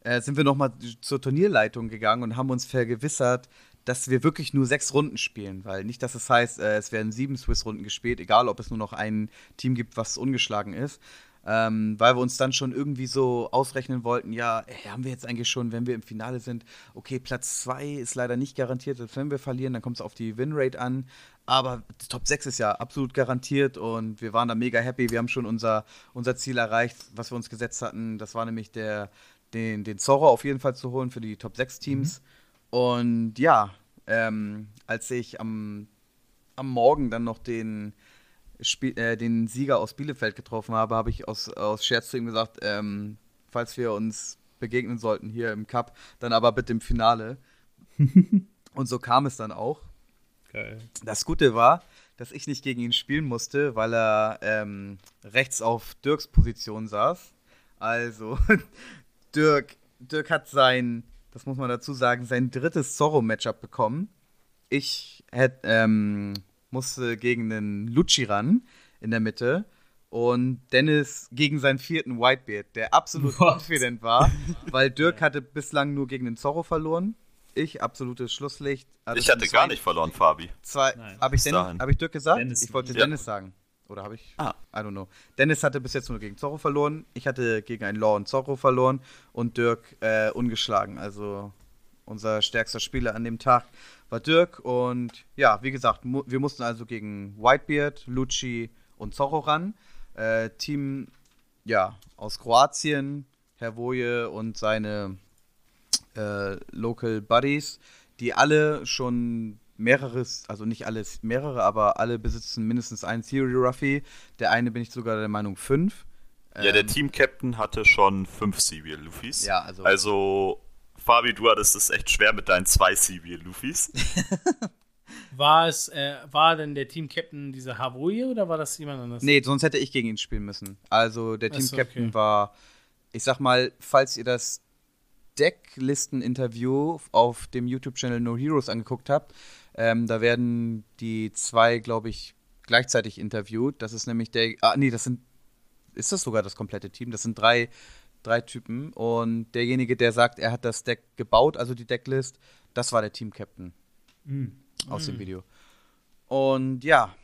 äh, sind wir nochmal zur Turnierleitung gegangen und haben uns vergewissert, dass wir wirklich nur sechs Runden spielen, weil nicht, dass es heißt, äh, es werden sieben Swiss-Runden gespielt, egal ob es nur noch ein Team gibt, was ungeschlagen ist. Ähm, weil wir uns dann schon irgendwie so ausrechnen wollten, ja, ey, haben wir jetzt eigentlich schon, wenn wir im Finale sind, okay, Platz zwei ist leider nicht garantiert, selbst wenn wir verlieren, dann kommt es auf die Winrate an. Aber Top 6 ist ja absolut garantiert und wir waren da mega happy. Wir haben schon unser, unser Ziel erreicht, was wir uns gesetzt hatten. Das war nämlich der, den, den Zorro auf jeden Fall zu holen für die Top 6 Teams. Und ja, ähm, als ich am, am Morgen dann noch den, Spiel, äh, den Sieger aus Bielefeld getroffen habe, habe ich aus, aus Scherz zu ihm gesagt, ähm, falls wir uns begegnen sollten hier im Cup, dann aber bitte im Finale. (laughs) Und so kam es dann auch. Geil. Das Gute war, dass ich nicht gegen ihn spielen musste, weil er ähm, rechts auf Dirks Position saß. Also, (laughs) Dirk, Dirk hat sein, das muss man dazu sagen, sein drittes Zorro-Matchup bekommen. Ich hätt, ähm, musste gegen einen Lucci ran in der Mitte und Dennis gegen seinen vierten Whitebeard, der absolut What? confident war, (laughs) weil Dirk hatte bislang nur gegen den Zorro verloren. Ich, absolutes Schlusslicht. Ich hatte gar nicht verloren, Fabi. Zwei, habe ich, Dennis, hab ich Dirk gesagt? Dennis. ich wollte Ja. Dennis sagen. Oder habe ich? Ah. I don't know. Dennis hatte bis jetzt nur gegen Zorro verloren. Ich hatte gegen einen Law und Zorro verloren und Dirk äh, ungeschlagen. Also unser stärkster Spieler an dem Tag war Dirk. Und ja, wie gesagt, mu wir mussten also gegen Whitebeard, Lucci und Zorro ran. Äh, Team ja, aus Kroatien, Herr Woje und seine äh, Local Buddies, die alle schon mehreres, also nicht alles, mehrere, aber alle besitzen mindestens einen Theory Ruffy. Der eine bin ich sogar der Meinung fünf. Ja, der Ähm, Team-Captain hatte schon fünf Serial Luffys. Ja, also- Also, Fabi, du hattest es echt schwer mit deinen zwei Serial Luffys. (laughs) War es, äh, war denn der Team-Captain dieser Hawaii oder war das jemand anderes? Nee, sonst hätte ich gegen ihn spielen müssen. Also der Team-Captain okay. war, ich sag mal, falls ihr das Decklisten-Interview auf dem YouTube-Channel No Heroes angeguckt habt, ähm, da werden die zwei, glaube ich, gleichzeitig interviewt. Das ist nämlich der, ah nee, das sind, ist das sogar das komplette Team? Das sind drei, drei Typen und derjenige, der sagt, er hat das Deck gebaut, also die Decklist, das war der Team-Captain aus dem Video. Und ja,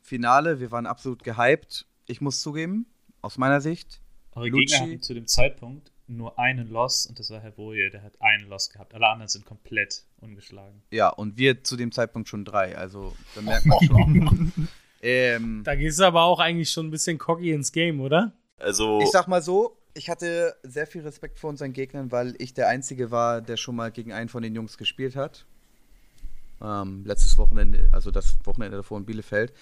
Finale, wir waren absolut gehypt. Ich muss zugeben, aus meiner Sicht, Eure Lucci- Gegner hatten zu dem Zeitpunkt nur einen Loss und das war Herr Boje, der hat einen Loss gehabt. Alle anderen sind komplett ungeschlagen. ja, und wir zu dem Zeitpunkt schon drei. Also, da merkt man schon. (laughs) ähm, Da gehst du aber auch eigentlich schon ein bisschen cocky ins Game, oder? Also, Ich sag mal so, ich hatte sehr viel Respekt vor unseren Gegnern, weil ich der Einzige war, der schon mal gegen einen von den Jungs gespielt hat. Ähm, letztes Wochenende, also das Wochenende davor in Bielefeld.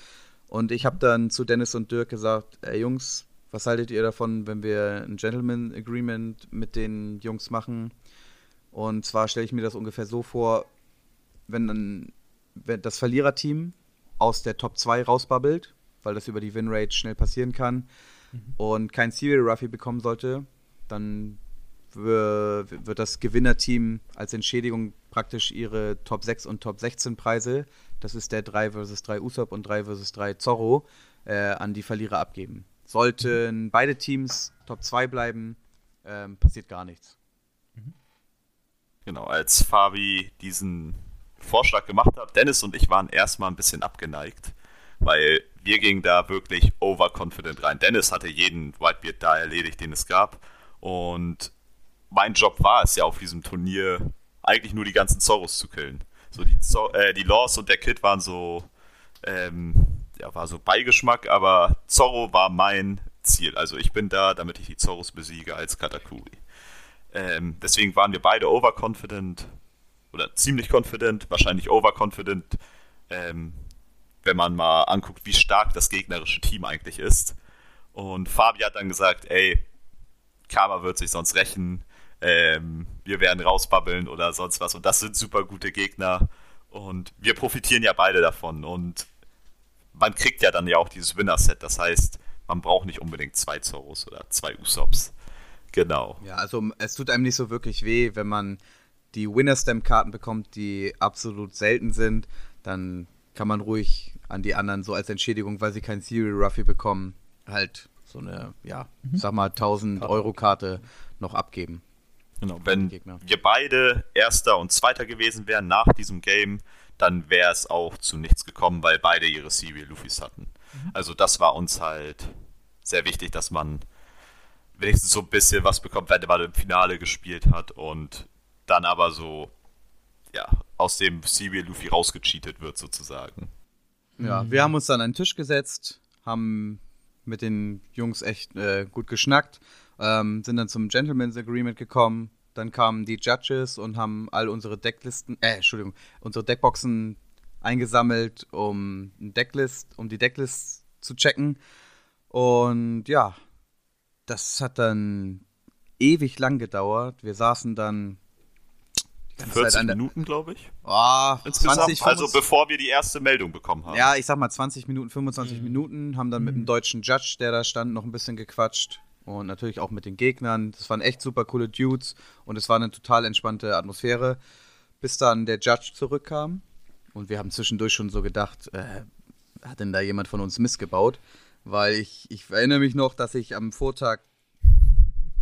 Und ich habe dann zu Dennis und Dirk gesagt, ey Jungs, was haltet ihr davon, wenn wir ein Gentleman Agreement mit den Jungs machen? Und zwar stelle ich mir das ungefähr so vor, wenn dann wenn das Verliererteam aus der Top 2 rausbabbelt, weil das über die Winrate schnell passieren kann, und kein Serial Ruffy bekommen sollte, dann wird das Gewinnerteam als Entschädigung praktisch ihre Top 6 und Top 16 Preise, das ist der 3 vs 3 Usopp und 3 vs 3 Zorro, äh, an die Verlierer abgeben. Sollten beide Teams Top 2 bleiben, ähm, passiert gar nichts. genau, als Fabi diesen Vorschlag gemacht hat, Dennis und ich waren erstmal ein bisschen abgeneigt, weil wir gingen da wirklich overconfident rein. Dennis hatte jeden Whitebeard da erledigt, den es gab. Und mein Job war es ja auf diesem Turnier, eigentlich nur die ganzen Zorros zu killen. So die, Zor äh, die Laws und der Kid waren so, ähm, ja, war so Beigeschmack, aber Zorro war mein Ziel. Also ich bin da, damit ich die Zorros besiege als Katakuri. Ähm, deswegen waren wir beide overconfident oder ziemlich confident, wahrscheinlich overconfident, ähm, wenn man mal anguckt, wie stark das gegnerische Team eigentlich ist. Und Fabi hat dann gesagt, ey, Karma wird sich sonst rächen, ähm, wir werden rausbabbeln oder sonst was. Und das sind super gute Gegner und wir profitieren ja beide davon. Und man kriegt ja dann ja auch dieses Winner-Set. Das heißt, man braucht nicht unbedingt zwei Zoros oder zwei Usops. Genau. Ja, also es tut einem nicht so wirklich weh, wenn man die Winner-Stamp-Karten bekommt, die absolut selten sind, dann kann man ruhig an die anderen so als Entschädigung, weil sie kein Serial Ruffy bekommen, halt so eine, ja, sag mal 1000 Euro Karte noch abgeben. Genau, wenn Gegner. wir beide Erster und Zweiter gewesen wären nach diesem Game, dann wäre es auch zu nichts gekommen, weil beide ihre Serial Luffys hatten. Also das war uns halt sehr wichtig, dass man wenigstens so ein bisschen was bekommt, wenn man im Finale gespielt hat und dann aber so ja, aus dem Serial Luffy rausgecheatet wird sozusagen. Ja, wir haben uns dann an den Tisch gesetzt, haben mit den Jungs echt äh, gut geschnackt, ähm, sind dann zum Gentleman's Agreement gekommen. Dann kamen die Judges und haben all unsere Decklisten, äh, Entschuldigung, unsere Deckboxen eingesammelt, um Decklist, um die Decklist zu checken. Und ja, das hat dann ewig lang gedauert. Wir saßen dann die ganze 40 Zeit an der, Minuten, glaube ich. oh, Insgesamt. 20, also 25 bevor wir die erste Meldung bekommen haben. ja, ich sag mal 20 Minuten, 25 Minuten, haben dann mit dem deutschen Judge, der da stand, noch ein bisschen gequatscht. Und natürlich auch mit den Gegnern. Das waren echt super coole Dudes und es war eine total entspannte Atmosphäre, bis dann der Judge zurückkam. Und wir haben zwischendurch schon so gedacht, äh, hat denn da jemand von uns missgebaut? Weil ich, ich erinnere mich noch, dass ich am Vortag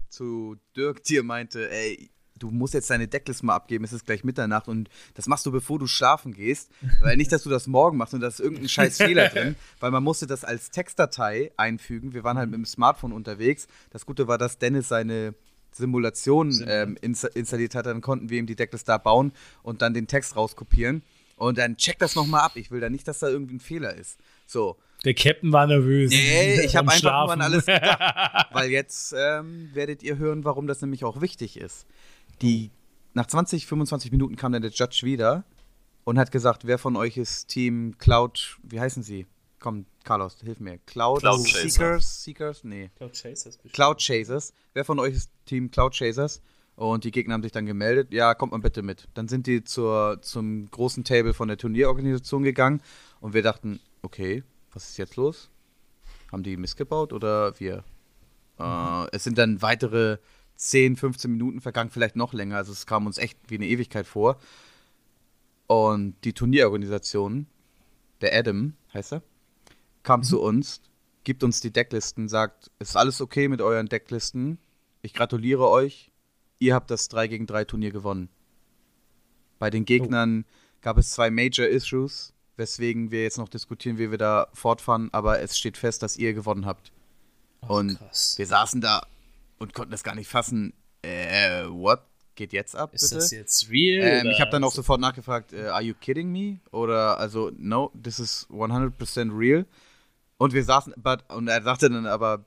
zu Dirk dir meinte, ey, du musst jetzt deine Decklist mal abgeben, es ist gleich Mitternacht und das machst du, bevor du schlafen gehst. Weil nicht, dass du das morgen machst und da ist irgendein scheiß Fehler (laughs) drin, weil man musste das als Textdatei einfügen. Wir waren halt mit dem Smartphone unterwegs. Das Gute war, dass Dennis seine Simulation ähm, ins installiert hat, dann konnten wir ihm die Decklist da bauen und dann den Text rauskopieren. Und dann check das nochmal ab. Ich will da nicht, dass da irgendwie ein Fehler ist. So. Der Captain war nervös. Nee, ich habe einfach nur an alles gedacht. (laughs) Weil jetzt ähm, werdet ihr hören, warum das nämlich auch wichtig ist. Die, nach 20, 25 Minuten kam dann der Judge wieder und hat gesagt, wer von euch ist Team Cloud, wie heißen sie? Komm, Carlos, hilf mir. Cloud, Cloud. Seekers? Seekers? Nee. Cloud Chasers bestimmt. Cloud Chasers. Wer von euch ist Team Cloud Chasers? Und die Gegner haben sich dann gemeldet. Ja, kommt mal bitte mit. Dann sind die zur, zum großen Table von der Turnierorganisation gegangen und wir dachten, okay, was ist jetzt los? Haben die missgebaut oder wir? Äh, es sind dann weitere 10, 15 Minuten vergangen, vielleicht noch länger. Also es kam uns echt wie eine Ewigkeit vor. Und die Turnierorganisation, der Adam heißt er, kam zu uns, gibt uns die Decklisten, sagt, ist alles okay mit euren Decklisten? Ich gratuliere euch. Ihr habt das 3 gegen 3 Turnier gewonnen. Bei den Gegnern gab es zwei Major Issues, weswegen wir jetzt noch diskutieren, wie wir da fortfahren, aber es steht fest, dass ihr gewonnen habt. Oh, und krass. wir saßen da und konnten das gar nicht fassen. Äh, what geht jetzt ab, Ist bitte? das jetzt real? Ähm, ich habe dann auch sofort nachgefragt, äh, are you kidding me? Oder also, no, this is 100% real. Und wir saßen, but, und er sagte dann aber,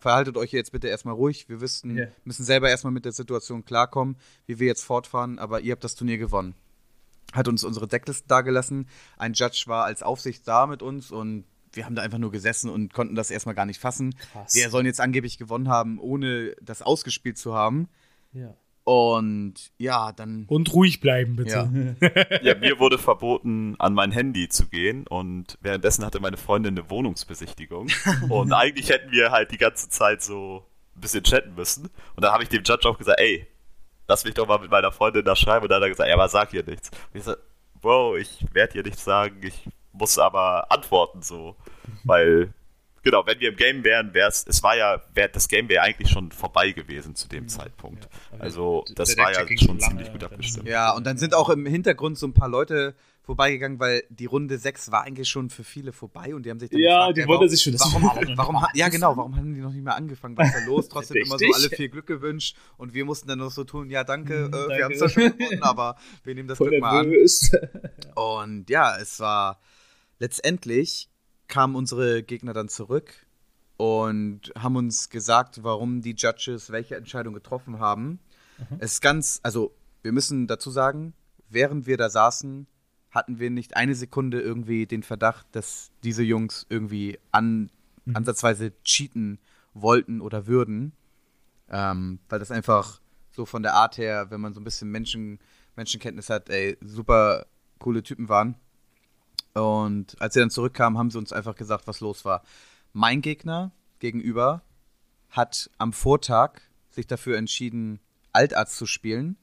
verhaltet euch jetzt bitte erstmal ruhig. Wir wissen, Ja. müssen selber erstmal mit der Situation klarkommen, wie wir jetzt fortfahren, aber ihr habt das Turnier gewonnen. Hat uns unsere Decklisten dagelassen. Ein Judge war als Aufsicht da mit uns und wir haben da einfach nur gesessen und konnten das erstmal gar nicht fassen. Krass. Wir sollen jetzt angeblich gewonnen haben, ohne das ausgespielt zu haben. Ja. Und ja, dann. Und ruhig bleiben, bitte. Ja. (laughs) Ja, mir wurde verboten, an mein Handy zu gehen und währenddessen hatte meine Freundin eine Wohnungsbesichtigung. (laughs) Und eigentlich hätten wir halt die ganze Zeit so ein bisschen chatten müssen. Und dann habe ich dem Judge auch gesagt, ey, lass mich doch mal mit meiner Freundin da schreiben. Und dann hat er gesagt, ja, aber sag hier nichts. Und ich so, Bro, ich werde hier nichts sagen, ich muss aber antworten so. Weil, genau, wenn wir im Game wären, wäre es, es war ja, wär, das Game wäre eigentlich schon vorbei gewesen zu dem Zeitpunkt. aber Also, der das war ja schon so ziemlich lange, gut abgestimmt. Ja, und dann sind auch im Hintergrund so ein paar Leute vorbeigegangen, weil die Runde 6 war eigentlich schon für viele vorbei und die haben sich dann Ja, gefragt, die ja, wundern warum, sich schon, warum, wir warum, nicht ha- ja genau, warum haben die noch nicht mehr angefangen, was ist da los? Trotzdem (laughs) immer so alle viel Glück gewünscht und wir mussten dann noch so tun, ja danke, Mhm, äh, wir danke. haben es ja schon (laughs) gewonnen, aber wir nehmen das Voll Glück mal an. Und ja, es war letztendlich kamen unsere Gegner dann zurück und haben uns gesagt, warum die Judges welche Entscheidung getroffen haben. Es ist ganz, also wir müssen dazu sagen, während wir da saßen, hatten wir nicht eine Sekunde irgendwie den Verdacht, dass diese Jungs irgendwie an, ansatzweise cheaten wollten oder würden. Ähm, weil das einfach so von der Art her, wenn man so ein bisschen Menschen, Menschenkenntnis hat, ey, super coole Typen waren. Und als sie dann zurückkamen, haben sie uns einfach gesagt, was los war. Mein Gegner gegenüber hat am Vortag sich dafür entschieden, Altarzt zu spielen,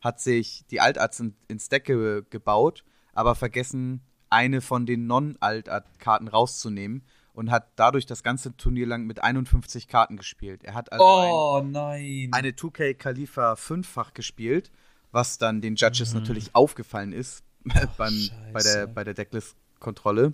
hat sich die Altarzt in, ins Deck ge gebaut, aber vergessen, eine von den Non-Altart-Karten rauszunehmen und hat dadurch das ganze Turnier lang mit 51 Karten gespielt. Er hat also ein, Oh nein. eine 2K Khalifa fünffach gespielt, was dann den Judges Mhm. natürlich aufgefallen ist (laughs) beim, bei der, bei der Decklist-Kontrolle.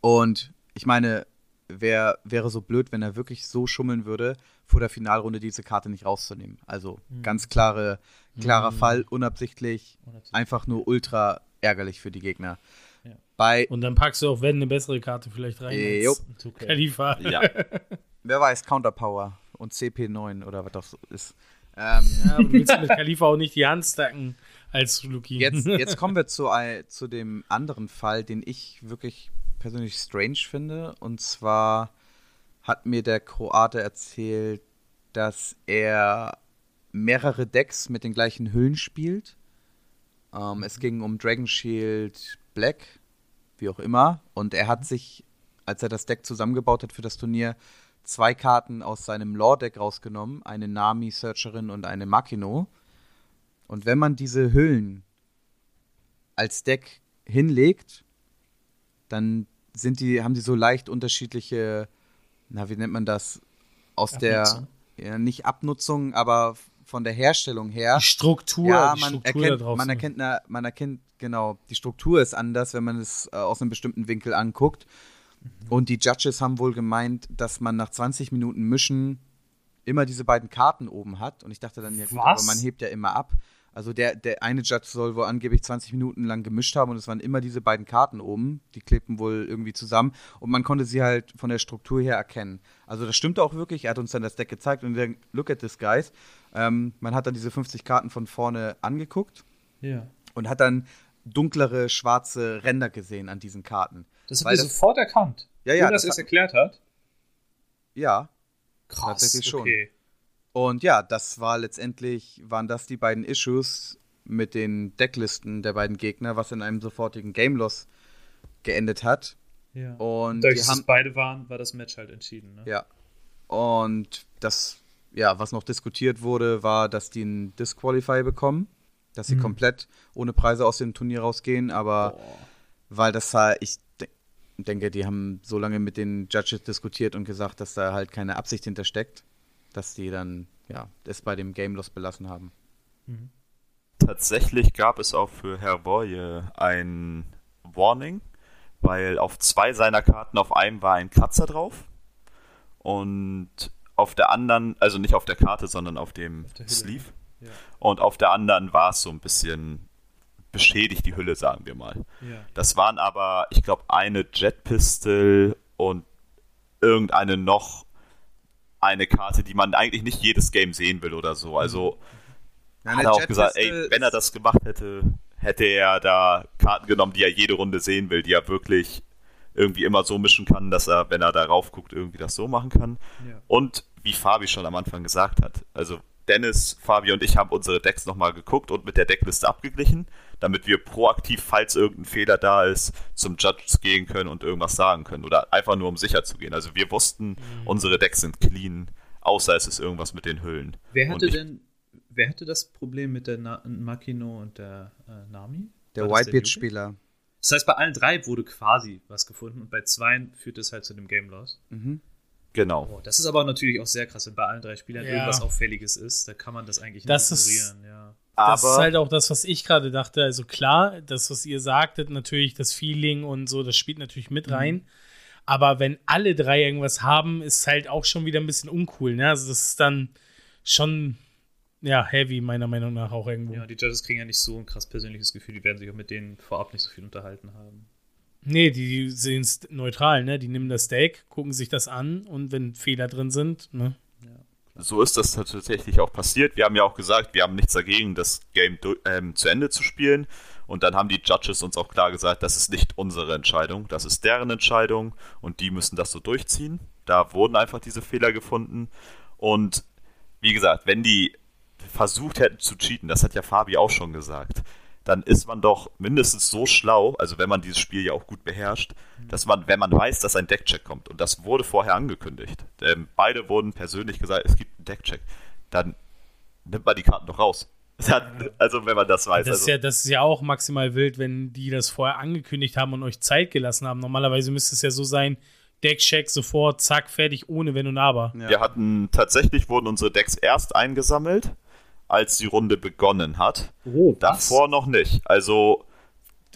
Und ich meine, wer wäre so blöd, wenn er wirklich so schummeln würde, vor der Finalrunde diese Karte nicht rauszunehmen. Also Mhm. ganz klare, klarer Fall, unabsichtlich, Unabsichtlich. einfach nur ultra ärgerlich für die Gegner. Ja. Bei, Und dann packst du auch, wenn, eine bessere Karte vielleicht rein. Äh, als jo. 2K. Khalifa. Ja, (laughs) wer weiß, Counterpower und CP9 oder was das so ist. Ähm, Ja, aber du willst mit Khalifa auch nicht die Hand stacken als Luki. Jetzt, (laughs) jetzt kommen wir zu, zu dem anderen Fall, den ich wirklich persönlich strange finde. Und zwar hat mir der Kroate erzählt, dass er mehrere Decks mit den gleichen Hüllen spielt. Ähm, es ging um Dragon Shield Black, wie auch immer. Und er hat sich, als er das Deck zusammengebaut hat für das Turnier, zwei Karten aus seinem Lore-Deck rausgenommen. Eine Nami Searcherin und eine Makino. Und wenn man diese Hüllen als Deck hinlegt, dann sind die, haben die so leicht unterschiedliche, na, wie nennt man das? Aus Abnutzung. der, ja, nicht Abnutzung, aber von der Herstellung her. Die Struktur, Ja, die man Struktur erkennt, da drauf. man erkennt, na, man erkennt, genau, die Struktur ist anders, wenn man es äh, aus einem bestimmten Winkel anguckt. Mhm. Und die Judges haben wohl gemeint, dass man nach 20 Minuten Mischen immer diese beiden Karten oben hat. Und ich dachte dann, ja gut, Was? aber man hebt ja immer ab. Also der, der eine Judge soll wohl angeblich 20 Minuten lang gemischt haben und es waren immer diese beiden Karten oben. Die klebten wohl irgendwie zusammen und man konnte sie halt von der Struktur her erkennen. Also das stimmte auch wirklich. Er hat uns dann das Deck gezeigt und wir look at this, guys. Ähm, man hat dann diese 50 Karten von vorne angeguckt Ja. und hat dann dunklere schwarze Ränder gesehen an diesen Karten. Das ihr das- sofort erkannt. Ja, ja, dass das er es hat- erklärt hat. Ja, Krass. Tatsächlich schon. Okay. Und ja, das war letztendlich, waren das die beiden Issues mit den Decklisten der beiden Gegner, was in einem sofortigen Game Loss geendet hat. Ja. Und Dadurch, die dass haben, es beide waren, war das Match halt entschieden. Ne? ja. Und das, ja, was noch diskutiert wurde, war, dass die einen Disqualify bekommen, dass sie Mhm. komplett ohne Preise aus dem Turnier rausgehen, aber Boah. weil das halt, ich de denke, die haben so lange mit den Judges diskutiert und gesagt, dass da halt keine Absicht hintersteckt, dass die dann, ja, das bei dem Game Loss belassen haben. Mhm. tatsächlich gab es auch für Herr Boye ein Warning, weil auf zwei seiner Karten auf einem war ein Kratzer drauf und auf der anderen, also nicht auf der Karte, sondern auf dem Hülle, Sleeve. Ja. Und auf der anderen war es so ein bisschen beschädigt, die Hülle, sagen wir mal. Ja. Das waren aber, ich glaube, eine Jet Pistol und irgendeine noch eine Karte, die man eigentlich nicht jedes Game sehen will oder so. Also Ja, hat er auch gesagt, ey, wenn er das gemacht hätte, hätte er da Karten genommen, die er jede Runde sehen will, die er wirklich irgendwie immer so mischen kann, dass er, wenn er darauf guckt, irgendwie das so machen kann. Ja. Und wie Fabi schon am Anfang gesagt hat, also Dennis, Fabi und ich haben unsere Decks nochmal geguckt und mit der Deckliste abgeglichen, damit wir proaktiv, falls irgendein Fehler da ist, zum Judges gehen können und irgendwas sagen können. Oder einfach nur um sicher zu gehen. Also wir wussten, unsere Decks sind clean, außer es ist irgendwas mit den Hüllen. Wer hatte ich- denn, wer hatte das Problem mit der Na Makino und der äh, Nami? Der? Whitebeard-Spieler. Das heißt, bei allen drei wurde quasi was gefunden und bei zweien führt es halt zu dem Game Loss. Mhm. Genau. Oh, das ist aber natürlich auch sehr krass, wenn bei allen drei Spielern Ja. irgendwas Auffälliges ist, da kann man das eigentlich Das nicht ist- ignorieren. Ja. Das Aber ist halt auch das, was ich gerade dachte. Also klar, das, was ihr sagtet, natürlich das Feeling und so, das spielt natürlich mit rein. Aber wenn alle drei irgendwas haben, ist halt auch schon wieder ein bisschen uncool. Ne? Also das ist dann schon ja heavy meiner Meinung nach auch irgendwo. ja, die Judges kriegen ja nicht so ein krass persönliches Gefühl, die werden sich auch mit denen vorab nicht so viel unterhalten haben. Nee, die sehen es neutral. Ne? Die nehmen das Steak, gucken sich das an und wenn Fehler drin sind, ne? So ist das tatsächlich auch passiert. Wir haben ja auch gesagt, wir haben nichts dagegen, das Game ähm, zu Ende zu spielen. Und dann haben die Judges uns auch klar gesagt, das ist nicht unsere Entscheidung, das ist deren Entscheidung und die müssen das so durchziehen. Da wurden einfach diese Fehler gefunden. Und wie gesagt, wenn die versucht hätten zu cheaten, das hat ja Fabi auch schon gesagt, dann ist man doch mindestens so schlau, also wenn man dieses Spiel ja auch gut beherrscht, dass man, wenn man weiß, dass ein Deckcheck kommt, und das wurde vorher angekündigt, ähm, beide wurden persönlich gesagt, es gibt einen Deckcheck, dann nimmt man die Karten doch raus. (laughs) Hat, also wenn man das weiß. Das ist, also, ja, das ist ja auch maximal wild, wenn die das vorher angekündigt haben und euch Zeit gelassen haben. Normalerweise müsste es ja so sein, Deckcheck sofort, zack, fertig, ohne Wenn und Aber. Ja. Wir hatten, tatsächlich wurden unsere Decks erst eingesammelt, als die Runde begonnen hat. Oh, Davor noch nicht. Also,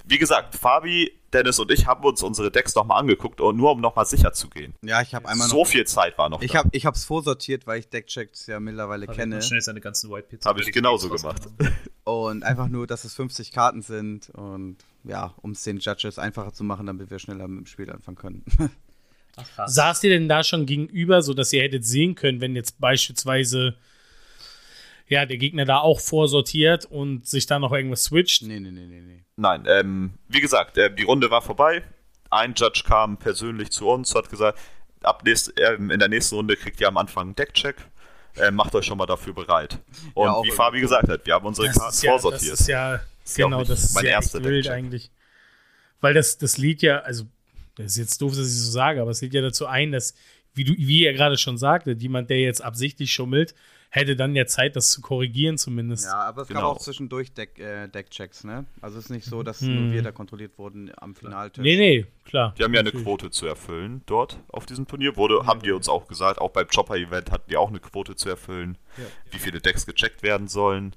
wie gesagt, Fabi, Dennis und ich haben uns unsere Decks nochmal angeguckt, und nur um nochmal sicher zu gehen. Ja, ich habe einmal So noch. viel Zeit war noch Ich habe ich hab's vorsortiert, weil ich Deckchecks ja mittlerweile kenne. Schnell seine ganzen White Pits. Hab ich genauso gemacht. (laughs) Und einfach nur, dass es 50 Karten sind und ja, um es den Judges einfacher zu machen, damit wir schneller mit dem Spiel anfangen können. (laughs) Ach, krass. Saßt ihr denn da schon gegenüber, sodass ihr hättet sehen können, wenn jetzt beispielsweise ja, der Gegner da auch vorsortiert und sich da noch irgendwas switcht? nee, nee, nee, nee, nee. Nein, ähm, wie gesagt, äh, die Runde war vorbei. Ein Judge kam persönlich zu uns, hat gesagt, ab nächst, ähm, in der nächsten Runde kriegt ihr am Anfang einen Deckcheck. Äh, macht euch schon mal dafür bereit. Und Ja, wie Fabi gesagt hat, wir haben unsere Das Karten ja, das vorsortiert. ist ja, Ist ja genau, das ist mein ja erster echt wild eigentlich. Weil das, das Lied ja, also, das ist jetzt doof, dass ich so sage, aber es lädt ja dazu ein, dass, wie, du, wie er gerade schon sagte, jemand, der jetzt absichtlich schummelt, hätte dann ja Zeit, das zu korrigieren zumindest. Ja, aber es gab Genau. auch zwischendurch Deck, äh, Deckchecks, ne? Also es ist nicht so, dass Hm. nur wir da kontrolliert wurden am Finaltisch. Nee, nee, klar. Die haben ja eine Natürlich. Quote zu erfüllen dort auf diesem Turnier. Wurde, haben die uns auch gesagt, auch beim Chopper-Event hatten die auch eine Quote zu erfüllen, wie viele Decks gecheckt werden sollen.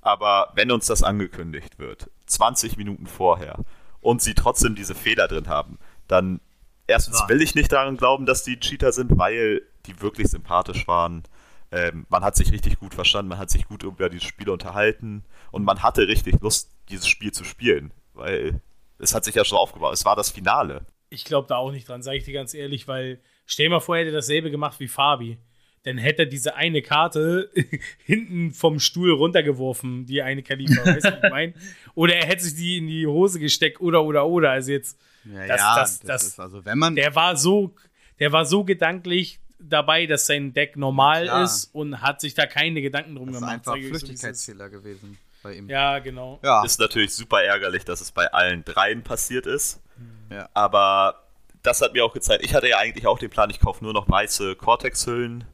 Aber wenn uns das angekündigt wird, 20 Minuten vorher, und sie trotzdem diese Fehler drin haben, dann erstens Ja. will ich nicht daran glauben, dass die Cheater sind, weil die wirklich sympathisch waren. Ähm, man hat sich richtig gut verstanden, man hat sich gut über dieses Spiel unterhalten und man hatte richtig Lust, dieses Spiel zu spielen, weil es hat sich ja schon aufgebaut. Es war das Finale. Ich glaube da auch nicht dran, sage ich dir ganz ehrlich, weil stell dir mal vor, er hätte dasselbe gemacht wie Fabi. Dann hätte er diese eine Karte (laughs) hinten vom Stuhl runtergeworfen, die eine Kaliber, weißt du, ich meine? (laughs) Oder er hätte sich die in die Hose gesteckt oder, oder, oder. Also jetzt, Ja, Das- ja, das- das, das- ist also, wenn man. der war so, der war so gedanklich dabei, dass sein Deck normal Klar. ist und hat sich da keine Gedanken drum das ist gemacht. einfach es ist. Flüchtigkeitsfehler gewesen bei ihm. Ja, genau. Ja. Ist natürlich super ärgerlich, dass es bei allen dreien passiert ist. Ja. Aber das hat mir auch gezeigt, ich hatte ja eigentlich auch den Plan, ich kaufe nur noch weiße Cortex-Hüllen.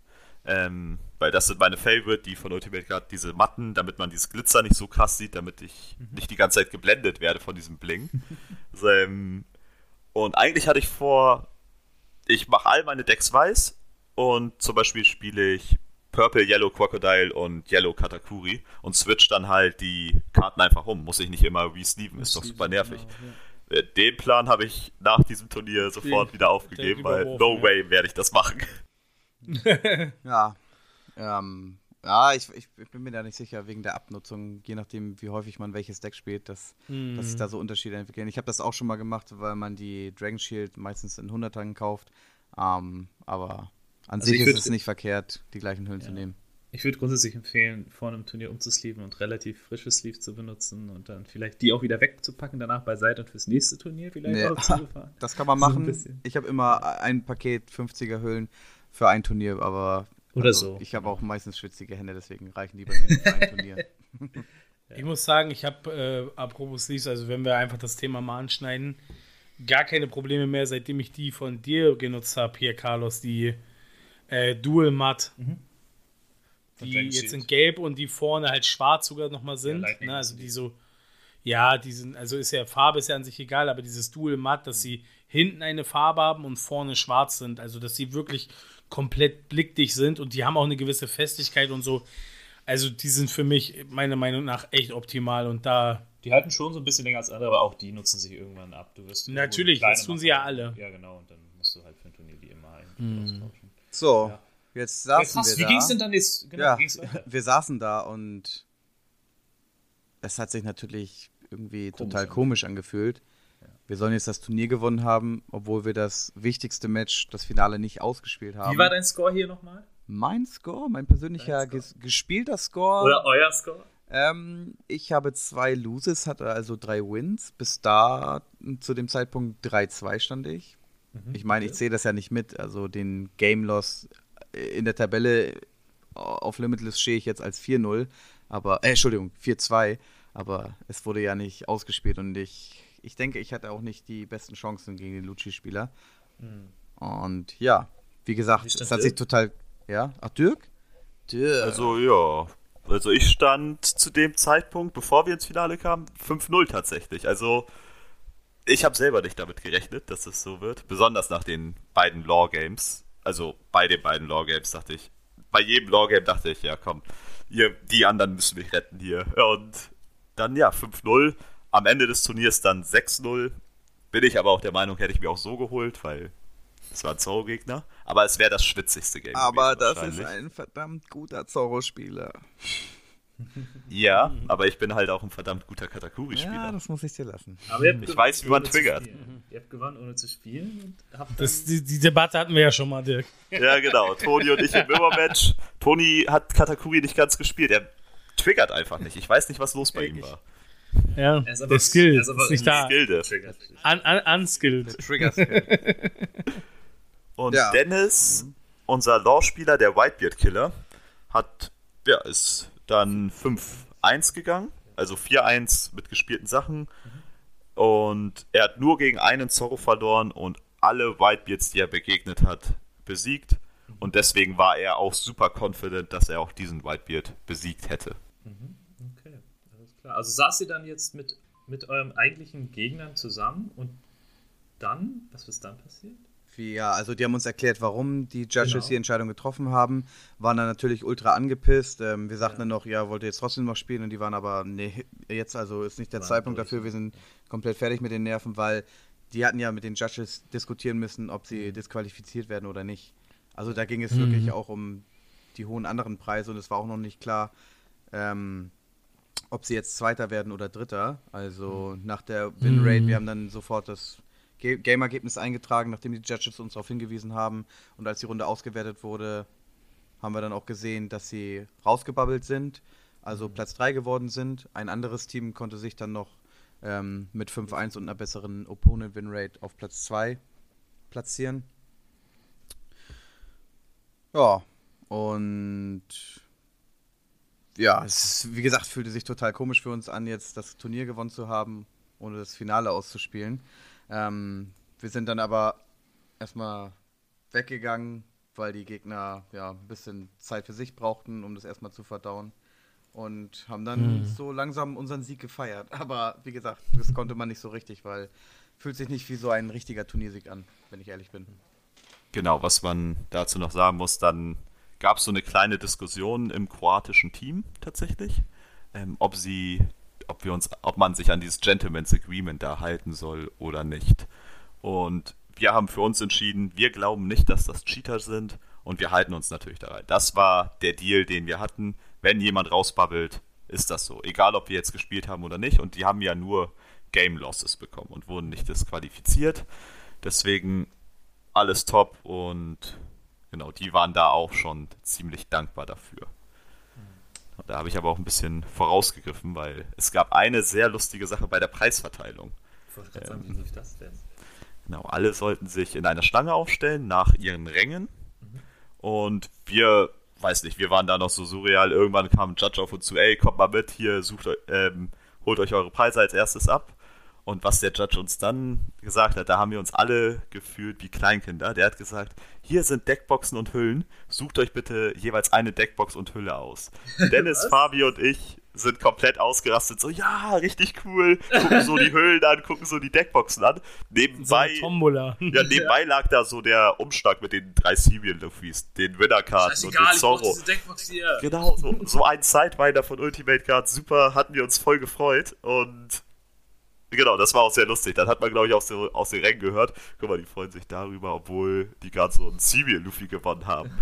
Ähm, weil das sind meine Favorite, die von Ultimate Guard, diese Matten, damit man dieses Glitzer nicht so krass sieht, damit ich nicht die ganze Zeit geblendet werde von diesem Bling. (laughs) so, ähm, und eigentlich hatte ich vor, ich mache all meine Decks weiß und zum Beispiel spiele ich Purple, Yellow Crocodile und Yellow Katakuri und switch dann halt die Karten einfach um. Muss ich nicht immer resleeven, ist doch super nervig. Äh, Den Plan habe ich nach diesem Turnier sofort Den- wieder aufgegeben, weil no ja. way werde ich das machen. (laughs) Ja. Ähm, ja, ich, ich bin mir da nicht sicher wegen der Abnutzung, je nachdem, wie häufig man welches Deck spielt, dass, Mhm. dass sich da so Unterschiede entwickeln. Ich habe das auch schon mal gemacht, weil man die Dragon Shield meistens in 100ern kauft. Ähm, aber an Also sich ich ist es nicht verkehrt, die gleichen Hüllen zu Ja. nehmen. Ich würde grundsätzlich empfehlen, vor einem Turnier umzusleeven und relativ frische Sleeves zu benutzen und dann vielleicht die auch wieder wegzupacken, danach beiseite und fürs nächste Turnier vielleicht Nee. auch zu (laughs) befahren. Das kann man So machen. bisschen. ich habe immer ein Paket 50er Hüllen für ein Turnier, aber Oder also, so. Ich habe auch meistens schwitzige Hände, deswegen reichen die bei mir für ein (laughs) Turnier. Ich muss sagen, ich habe, äh, apropos Sleeves, also wenn wir einfach das Thema mal anschneiden, gar keine Probleme mehr, seitdem ich die von dir genutzt habe, hier, Carlos, die äh, Dual Matt. Mhm. Die jetzt in Gelb und die vorne halt schwarz sogar nochmal sind. Lightning ne, also sind die so, ja, die sind, also ist ja, Farbe ist ja an sich egal, aber dieses Dual Matt, dass sie hinten eine Farbe haben und vorne schwarz sind, also dass sie wirklich komplett blickdicht sind und die haben auch eine gewisse Festigkeit und so. Also die sind für mich meiner Meinung nach echt optimal und da Die halten schon so ein bisschen länger als andere, aber auch die nutzen sich irgendwann ab. Du wirst Natürlich, das tun sie ja alle. Ja, genau, und dann musst du halt für ein Turnier die immer ein austauschen. So, Ja. jetzt Ja, saßen krass, wir wie da. ging es denn dann jetzt? Genau, ja, wie ging's (laughs) wir saßen da und es hat sich natürlich irgendwie Komisch total komisch angefühlt. Wir sollen jetzt das Turnier gewonnen haben, obwohl wir das wichtigste Match, das Finale, nicht ausgespielt haben. Wie war dein Score hier nochmal? mein Score, mein persönlicher Score. ges gespielter Score? Oder euer Score? Ähm, ich habe zwei Loses, hatte also drei Wins. Bis da, zu dem Zeitpunkt 3-2 stand ich. Mhm. Ich meine, ich zähle das ja nicht mit. Also den Game Loss in der Tabelle auf Limitless stehe ich jetzt als 4-0. Aber, äh, Entschuldigung, 4-2. Aber es wurde ja nicht ausgespielt und ich, ich denke, ich hatte auch nicht die besten Chancen gegen den Lucci-Spieler. Und ja, wie gesagt, es hat sich total. Ja, ach, Dirk? Dirk. Also ja. Also ich stand zu dem Zeitpunkt, bevor wir ins Finale kamen, 5-0 tatsächlich. Also ich habe selber nicht damit gerechnet, dass es so wird. Besonders nach den beiden Law Games. Also bei den beiden Law Games dachte ich, bei jedem Law Game dachte ich, ja komm, ihr, die anderen müssen mich retten hier. Und dann ja, 5-0. Am Ende des Turniers dann 6-0. Bin ich aber auch der Meinung, hätte ich mir auch so geholt, weil es war ein Zorro-Gegner. Aber es wäre das schwitzigste Game. Aber das ist ein verdammt guter Zorro-Spieler. Ja, aber ich bin halt auch ein verdammt guter Katakuri-Spieler. Ja, das muss ich dir lassen. Aber ihr habt Ich gewonnen, weiß, wie man triggert. Ihr habt gewonnen, ohne zu spielen und habt dann Das, die, die Debatte hatten wir ja schon mal, Dirk. Ja, genau. Toni und ich im Immermatch. Toni hat Katakuri nicht ganz gespielt. Er triggert einfach nicht. Ich weiß nicht, was los bei ihm war. Ja, Er ist aber- der Skill er ist, ist aber nicht da. Skilled. Un, un, unskilled. Trigger (laughs) Und Ja. Dennis, unser Law-Spieler, der Whitebeard-Killer, hat, ja, ist dann 5-1 gegangen. Also 4-1 mit gespielten Sachen. Und er hat nur gegen einen Zorro verloren und alle Whitebeards, die er begegnet hat, besiegt. Und deswegen war er auch super confident, dass er auch diesen Whitebeard besiegt hätte. Okay, alles klar. Also saßt ihr dann jetzt mit, mit eurem eigentlichen Gegnern zusammen und dann, was ist dann passiert? Ja, also die haben uns erklärt, warum die Judges Genau. die Entscheidung getroffen haben, waren dann natürlich ultra angepisst. Ähm, wir sagten Ja. dann noch, ja, wollt ihr jetzt trotzdem noch spielen? Und die waren aber, nee, jetzt also ist nicht der Waren Zeitpunkt durch. dafür, wir sind komplett fertig mit den Nerven, weil die hatten ja mit den Judges diskutieren müssen, ob sie disqualifiziert werden oder nicht. Also da ging es wirklich auch um die hohen anderen Preise und es war auch noch nicht klar, ähm, ob sie jetzt Zweiter werden oder Dritter. Also nach der Winrate, wir haben dann sofort das Game-Ergebnis eingetragen, nachdem die Judges uns darauf hingewiesen haben. Und als die Runde ausgewertet wurde, haben wir dann auch gesehen, dass sie rausgebabbelt sind, also Platz 3 geworden sind. Ein anderes Team konnte sich dann noch ähm, mit 5-1 und einer besseren Opponent-Win-Rate auf Platz 2 platzieren. Ja, und ja, es ist, wie gesagt, fühlte sich total komisch für uns an, jetzt das Turnier gewonnen zu haben, ohne das Finale auszuspielen. Ähm, wir sind dann aber erstmal weggegangen, weil die Gegner ja ein bisschen Zeit für sich brauchten, um das erstmal zu verdauen. Und haben dann so langsam unseren Sieg gefeiert. Aber wie gesagt, das konnte man nicht so richtig, weil fühlt sich nicht wie so ein richtiger Turniersieg an, wenn ich ehrlich bin. Genau, was man dazu noch sagen muss, dann gab es so eine kleine Diskussion im kroatischen Team tatsächlich, ähm, ob sie ob wir uns, ob man sich an dieses Gentleman's Agreement da halten soll oder nicht. Und wir haben für uns entschieden, wir glauben nicht, dass das Cheater sind und wir halten uns natürlich daran. Das war der Deal, den wir hatten. Wenn jemand rausbabbelt, ist das so. Egal, ob wir jetzt gespielt haben oder nicht. Und die haben ja nur Game Losses bekommen und wurden nicht disqualifiziert. Deswegen alles top und genau, die waren da auch schon ziemlich dankbar dafür. Da habe ich aber auch ein bisschen vorausgegriffen, weil es gab eine sehr lustige Sache bei der Preisverteilung. Ich wollte gerade sagen, wie lief das denn? Genau, alle sollten sich in einer Schlange aufstellen nach ihren Rängen. Mhm. Und wir, weiß nicht, wir waren da noch so surreal. Irgendwann kam ein Judge auf uns zu, ey, kommt mal mit, hier, sucht, ähm, holt euch eure Preise als erstes ab. Und was der Judge uns dann gesagt hat, da haben wir uns alle gefühlt wie Kleinkinder. Der hat gesagt, hier sind Deckboxen und Hüllen, sucht euch bitte jeweils eine Deckbox und Hülle aus. (laughs) Dennis, Fabi und ich sind komplett ausgerastet, so, ja, richtig cool, gucken so die Hüllen an, gucken so die Deckboxen an. Nebenbei, so ja, nebenbei ja. lag da so der Umschlag mit den drei Serial Luffys, den Winner-Karten und den Zorro. Genau, so, so ein Sidewinder von Ultimate Cards, super, hatten wir uns voll gefreut und Genau, das war auch sehr lustig. Dann hat man, glaube ich, aus, den, aus den Rängen gehört. Guck mal, die freuen sich darüber, obwohl die gerade so einen Serial Luffy gewonnen haben. (laughs)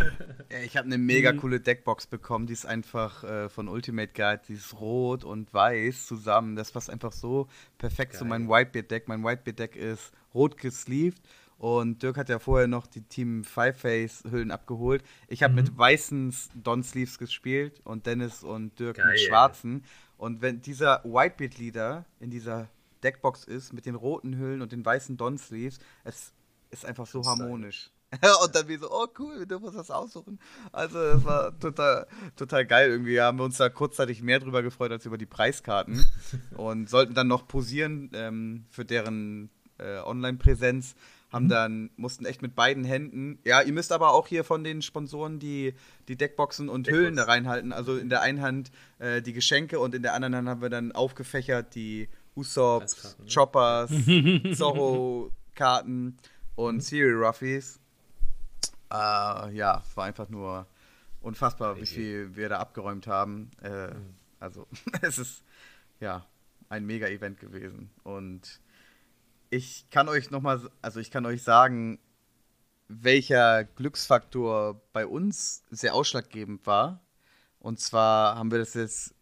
Ich habe eine mega mhm. coole Deckbox bekommen. Die ist einfach äh, von Ultimate Guide. Die ist rot und weiß zusammen. Das passt einfach so perfekt Geil. zu meinem Whitebeard-Deck. Mein Whitebeard-Deck ist rot gesleeved. Und Dirk hat ja vorher noch die Team Five Face Hüllen abgeholt. Ich habe mhm. mit weißen Don Sleeves gespielt und Dennis und Dirk Geil. mit schwarzen. Und wenn dieser Whitebeard Leader in dieser Deckbox ist mit den roten Hüllen und den weißen Don-Sleeves. Es ist einfach so harmonisch. (laughs) und dann wie so, oh cool, wir dürfen uns das aussuchen. Also das war total, total geil. Irgendwie haben wir uns da kurzzeitig mehr drüber gefreut als über die Preiskarten. (laughs) und sollten dann noch posieren ähm, für deren äh, Online-Präsenz. Haben mhm. dann, mussten echt mit beiden Händen. Ja, ihr müsst aber auch hier von den Sponsoren die, die Deckboxen und Deckbox. Hüllen da reinhalten. Also in der einen Hand äh, die Geschenke und in der anderen Hand haben wir dann aufgefächert die Usops, ne? Choppers, (laughs) Zorro-Karten und mhm. Serial Ruffies. Äh, ja, es war einfach nur unfassbar, wie viel wir da abgeräumt haben. Äh, mhm. Also, (laughs) es ist ja ein Mega-Event gewesen. Und ich kann euch nochmal, also ich kann euch sagen, welcher Glücksfaktor bei uns sehr ausschlaggebend war. Und zwar haben wir das jetzt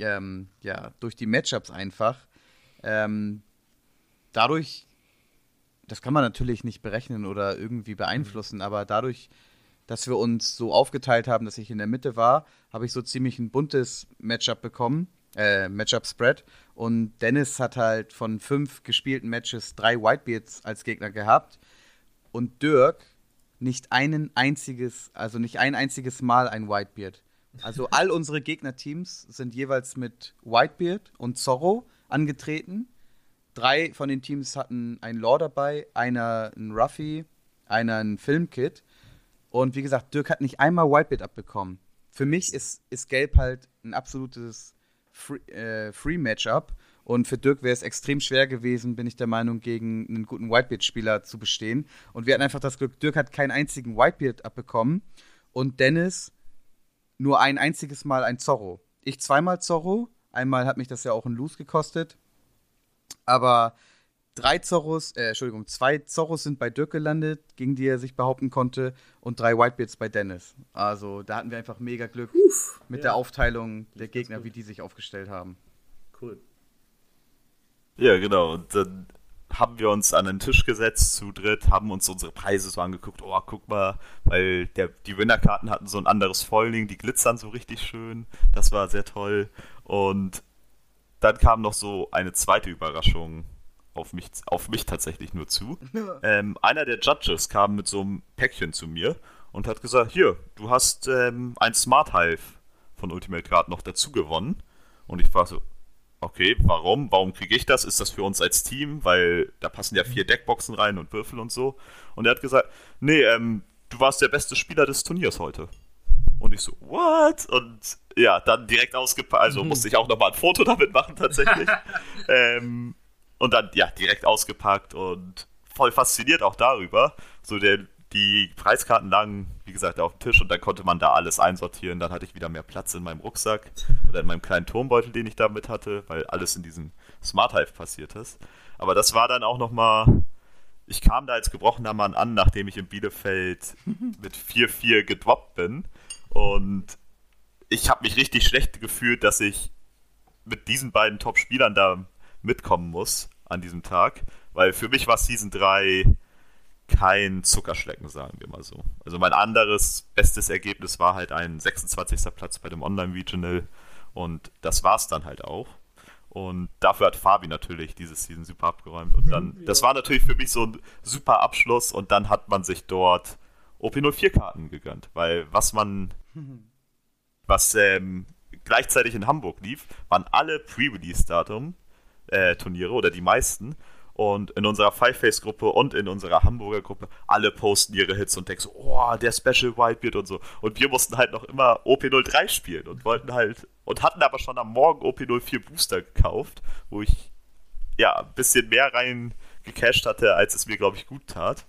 ähm, ja, durch die Matchups einfach. Ähm, dadurch, das kann man natürlich nicht berechnen oder irgendwie beeinflussen, mhm. aber dadurch, dass wir uns so aufgeteilt haben, dass ich in der Mitte war, habe ich so ziemlich ein buntes Matchup bekommen, äh, Matchup-Spread. Und Dennis hat halt von fünf gespielten Matches drei Whitebeards als Gegner gehabt. Und Dirk nicht einen einziges, also nicht ein einziges Mal ein Whitebeard. Also all unsere Gegnerteams sind jeweils mit Whitebeard und Zorro angetreten. Drei von den Teams hatten einen Law dabei, einer ein Ruffy, einer ein Filmkit. Und wie gesagt, Dirk hat nicht einmal Whitebeard abbekommen. Für mich ist, ist Gelb halt ein absolutes äh, Free-Matchup. Free und für Dirk wäre es extrem schwer gewesen, bin ich der Meinung, gegen einen guten Whitebeard-Spieler zu bestehen. Und wir hatten einfach das Glück, Dirk hat keinen einzigen Whitebeard abbekommen und Dennis nur ein einziges Mal ein Zorro. Ich zweimal Zorro Einmal hat mich das ja auch ein Loose gekostet. Aber drei Zorros, äh, Entschuldigung, zwei Zorros sind bei Dirk gelandet, gegen die er sich behaupten konnte, und drei Whitebeards bei Dennis. Also da hatten wir einfach mega Glück Uff, mit ja. der Aufteilung der Gegner, wie die sich aufgestellt haben. Cool. Ja, genau. Und dann haben wir uns an den Tisch gesetzt zu dritt, haben uns unsere Preise so angeguckt. Oh, guck mal, weil der, die Winnerkarten hatten so ein anderes Foiling, die glitzern so richtig schön. Das war sehr toll. Und dann kam noch so eine zweite Überraschung auf mich, auf mich tatsächlich nur zu. (laughs) Ähm, einer der Judges kam mit so einem Päckchen zu mir und hat gesagt: Hier, du hast ähm, ein Smart Hive von Ultimate Guard noch dazu gewonnen. Und ich war so: Okay, warum? Warum kriege ich das? Ist das für uns als Team? Weil da passen ja vier Deckboxen rein und Würfel und so. Und er hat gesagt: Nee, ähm, du warst der beste Spieler des Turniers heute. Und ich so, what? Und ja, dann direkt ausgepackt, also mhm. musste ich auch nochmal ein Foto damit machen tatsächlich. (laughs) ähm, und dann, ja, direkt ausgepackt und voll fasziniert auch darüber. So der, die Preiskarten lagen, wie gesagt, auf dem Tisch und dann konnte man da alles einsortieren. Dann hatte ich wieder mehr Platz in meinem Rucksack oder in meinem kleinen Turmbeutel, den ich da mit hatte, weil alles in diesem Smart Hive passiert ist. Aber das war dann auch nochmal, ich kam da als gebrochener Mann an, nachdem ich in Bielefeld (laughs) mit 4-4 gedroppt bin und ich habe mich richtig schlecht gefühlt, dass ich mit diesen beiden Top-Spielern da mitkommen muss an diesem Tag, weil für mich war Season 3 kein Zuckerschlecken, sagen wir mal so. Also mein anderes bestes Ergebnis war halt ein 26. Platz bei dem Online-Regional und das war es dann halt auch. Und dafür hat Fabi natürlich diese Season super abgeräumt. Und dann, ja. das war natürlich für mich so ein super Abschluss und dann hat man sich dort OP04-Karten gegönnt. Weil was man, (laughs) was ähm, gleichzeitig in Hamburg lief, waren alle Pre-Release-Datum äh, Turniere oder die meisten. Und in unserer Five-Face-Gruppe und in unserer Hamburger Gruppe, alle posten ihre Hits und denken so, oh, der Special Whitebeard und so. Und wir mussten halt noch immer OP03 spielen und wollten halt, und hatten aber schon am Morgen OP04 Booster gekauft, wo ich ja ein bisschen mehr rein gecasht hatte, als es mir, glaube ich, gut tat.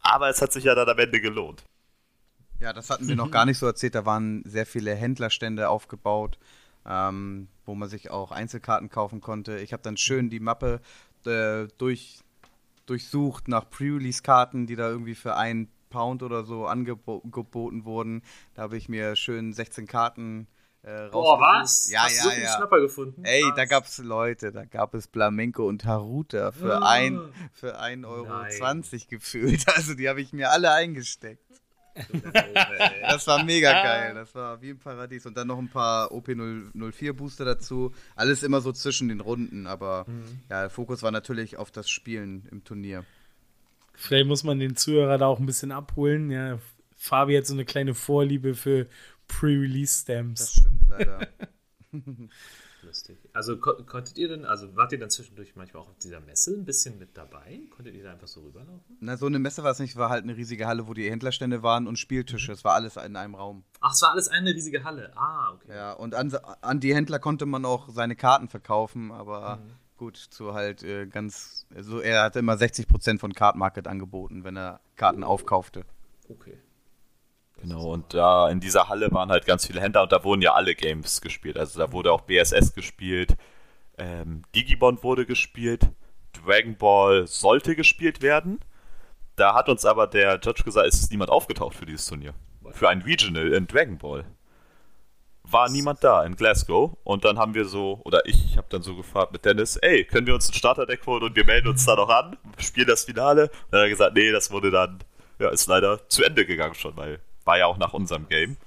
Aber es hat sich ja dann am Ende gelohnt. Ja, das hatten wir noch gar nicht so erzählt. Da waren sehr viele Händlerstände aufgebaut, ähm, wo man sich auch Einzelkarten kaufen konnte. Ich habe dann schön die Mappe äh, durch, durchsucht nach Pre-Release-Karten, die da irgendwie für einen Pound oder so angeboten wurden. Da habe ich mir schön 16 Karten äh, Boah, was? Ja, Hast ja, du ja. Schnapper gefunden? Ey, was? da gab es Leute, da gab es Flamenco und Haruta für 1 ah. für 1,20 Euro gefühlt. (laughs) Also die habe ich mir alle eingesteckt das war mega geil. Das war wie im Paradies. Und dann noch ein paar OP004 Booster dazu. Alles immer so zwischen den Runden. Aber mhm. ja, der Fokus war natürlich auf das Spielen im Turnier. Vielleicht muss man den Zuhörer da auch ein bisschen abholen. Ja, Fabi hat so eine kleine Vorliebe für Pre-Release-Stamps. Das stimmt leider. (laughs) lustig. Also kon konntet ihr denn, also wart ihr dann zwischendurch manchmal auch auf dieser Messe ein bisschen mit dabei? Konntet ihr da einfach so rüberlaufen? Na, so eine Messe war es nicht, war halt eine riesige Halle, wo die Händlerstände waren und Spieltische. Es war alles in einem Raum. Ach, es war alles eine riesige Halle. Ah, okay. Ja, und an, an die Händler konnte man auch seine Karten verkaufen, aber mhm. gut, zu halt äh, ganz, also er hatte immer 60% von Card Market angeboten, wenn er Karten oh. aufkaufte. Okay. Genau, und da in dieser Halle waren halt ganz viele Händler und da wurden ja alle Games gespielt. Also da wurde auch BSS gespielt, ähm, Digibond wurde gespielt, Dragon Ball sollte gespielt werden. Da hat uns aber der Judge gesagt, es ist niemand aufgetaucht für dieses Turnier. Für ein Regional in Dragon Ball. War niemand da in Glasgow. Und dann haben wir so, oder ich habe dann so gefragt mit Dennis, ey, können wir uns ein Starterdeck holen und wir melden uns da noch an, spielen das Finale? Und dann hat er gesagt, nee, das wurde dann, ja, ist leider zu Ende gegangen schon, weil war ja auch nach unserem Game.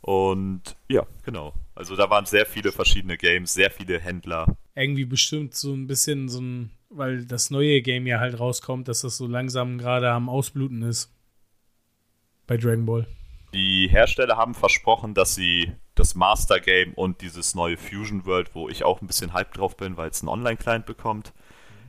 Und ja, genau. Also da waren sehr viele verschiedene Games, sehr viele Händler. Irgendwie bestimmt so ein bisschen so ein, weil das neue Game ja halt rauskommt, dass das so langsam gerade am Ausbluten ist. Bei Dragon Ball. Die Hersteller haben versprochen, dass sie das Master Game und dieses neue Fusion World, wo ich auch ein bisschen hype drauf bin, weil es einen Online-Client bekommt,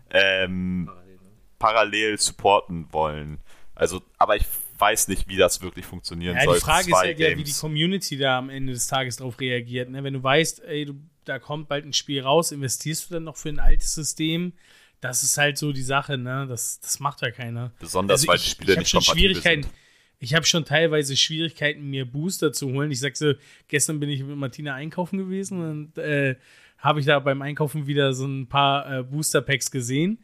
ähm, parallel, ne? parallel supporten wollen. Also, aber ich weiß nicht, wie das wirklich funktionieren ja, soll. Die Frage Zwei ist ja, wie die Community da am Ende des Tages darauf reagiert. Ne? Wenn du weißt, ey, du, da kommt bald ein Spiel raus, investierst du dann noch für ein altes System? Das ist halt so die Sache, ne? Das, das macht ja keiner. Besonders, also weil die Spiele nicht kompatibel sind. Ich habe schon teilweise Schwierigkeiten, mir Booster zu holen. Ich sagte, gestern bin ich mit Martina einkaufen gewesen und äh, habe ich da beim Einkaufen wieder so ein paar äh, Booster-Packs gesehen.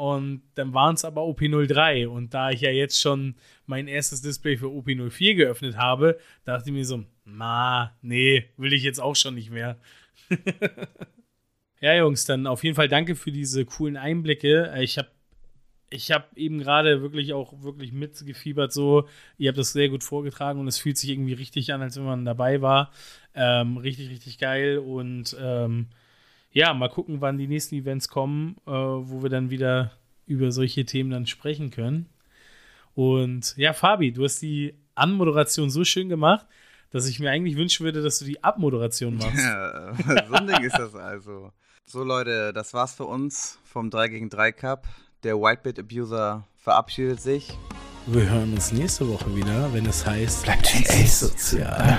Und dann waren es aber OP03. Und da ich ja jetzt schon mein erstes Display für OP04 geöffnet habe, dachte ich mir so, na, nee, will ich jetzt auch schon nicht mehr. (laughs) ja, Jungs, dann auf jeden Fall danke für diese coolen Einblicke. Ich habe ich habe eben gerade wirklich auch wirklich mitgefiebert so. Ihr habt das sehr gut vorgetragen und es fühlt sich irgendwie richtig an, als wenn man dabei war. Ähm, richtig, richtig geil und ähm, ja, mal gucken, wann die nächsten Events kommen, äh, wo wir dann wieder über solche Themen dann sprechen können. Und ja, Fabi, du hast die Anmoderation so schön gemacht, dass ich mir eigentlich wünschen würde, dass du die Abmoderation machst. Ja, (laughs) so ein Ding ist das also. So, Leute, das war's für uns vom 3 gegen 3 Cup. Der Whitebit Abuser verabschiedet sich. Wir hören uns nächste Woche wieder, wenn es heißt, bleibt sozial.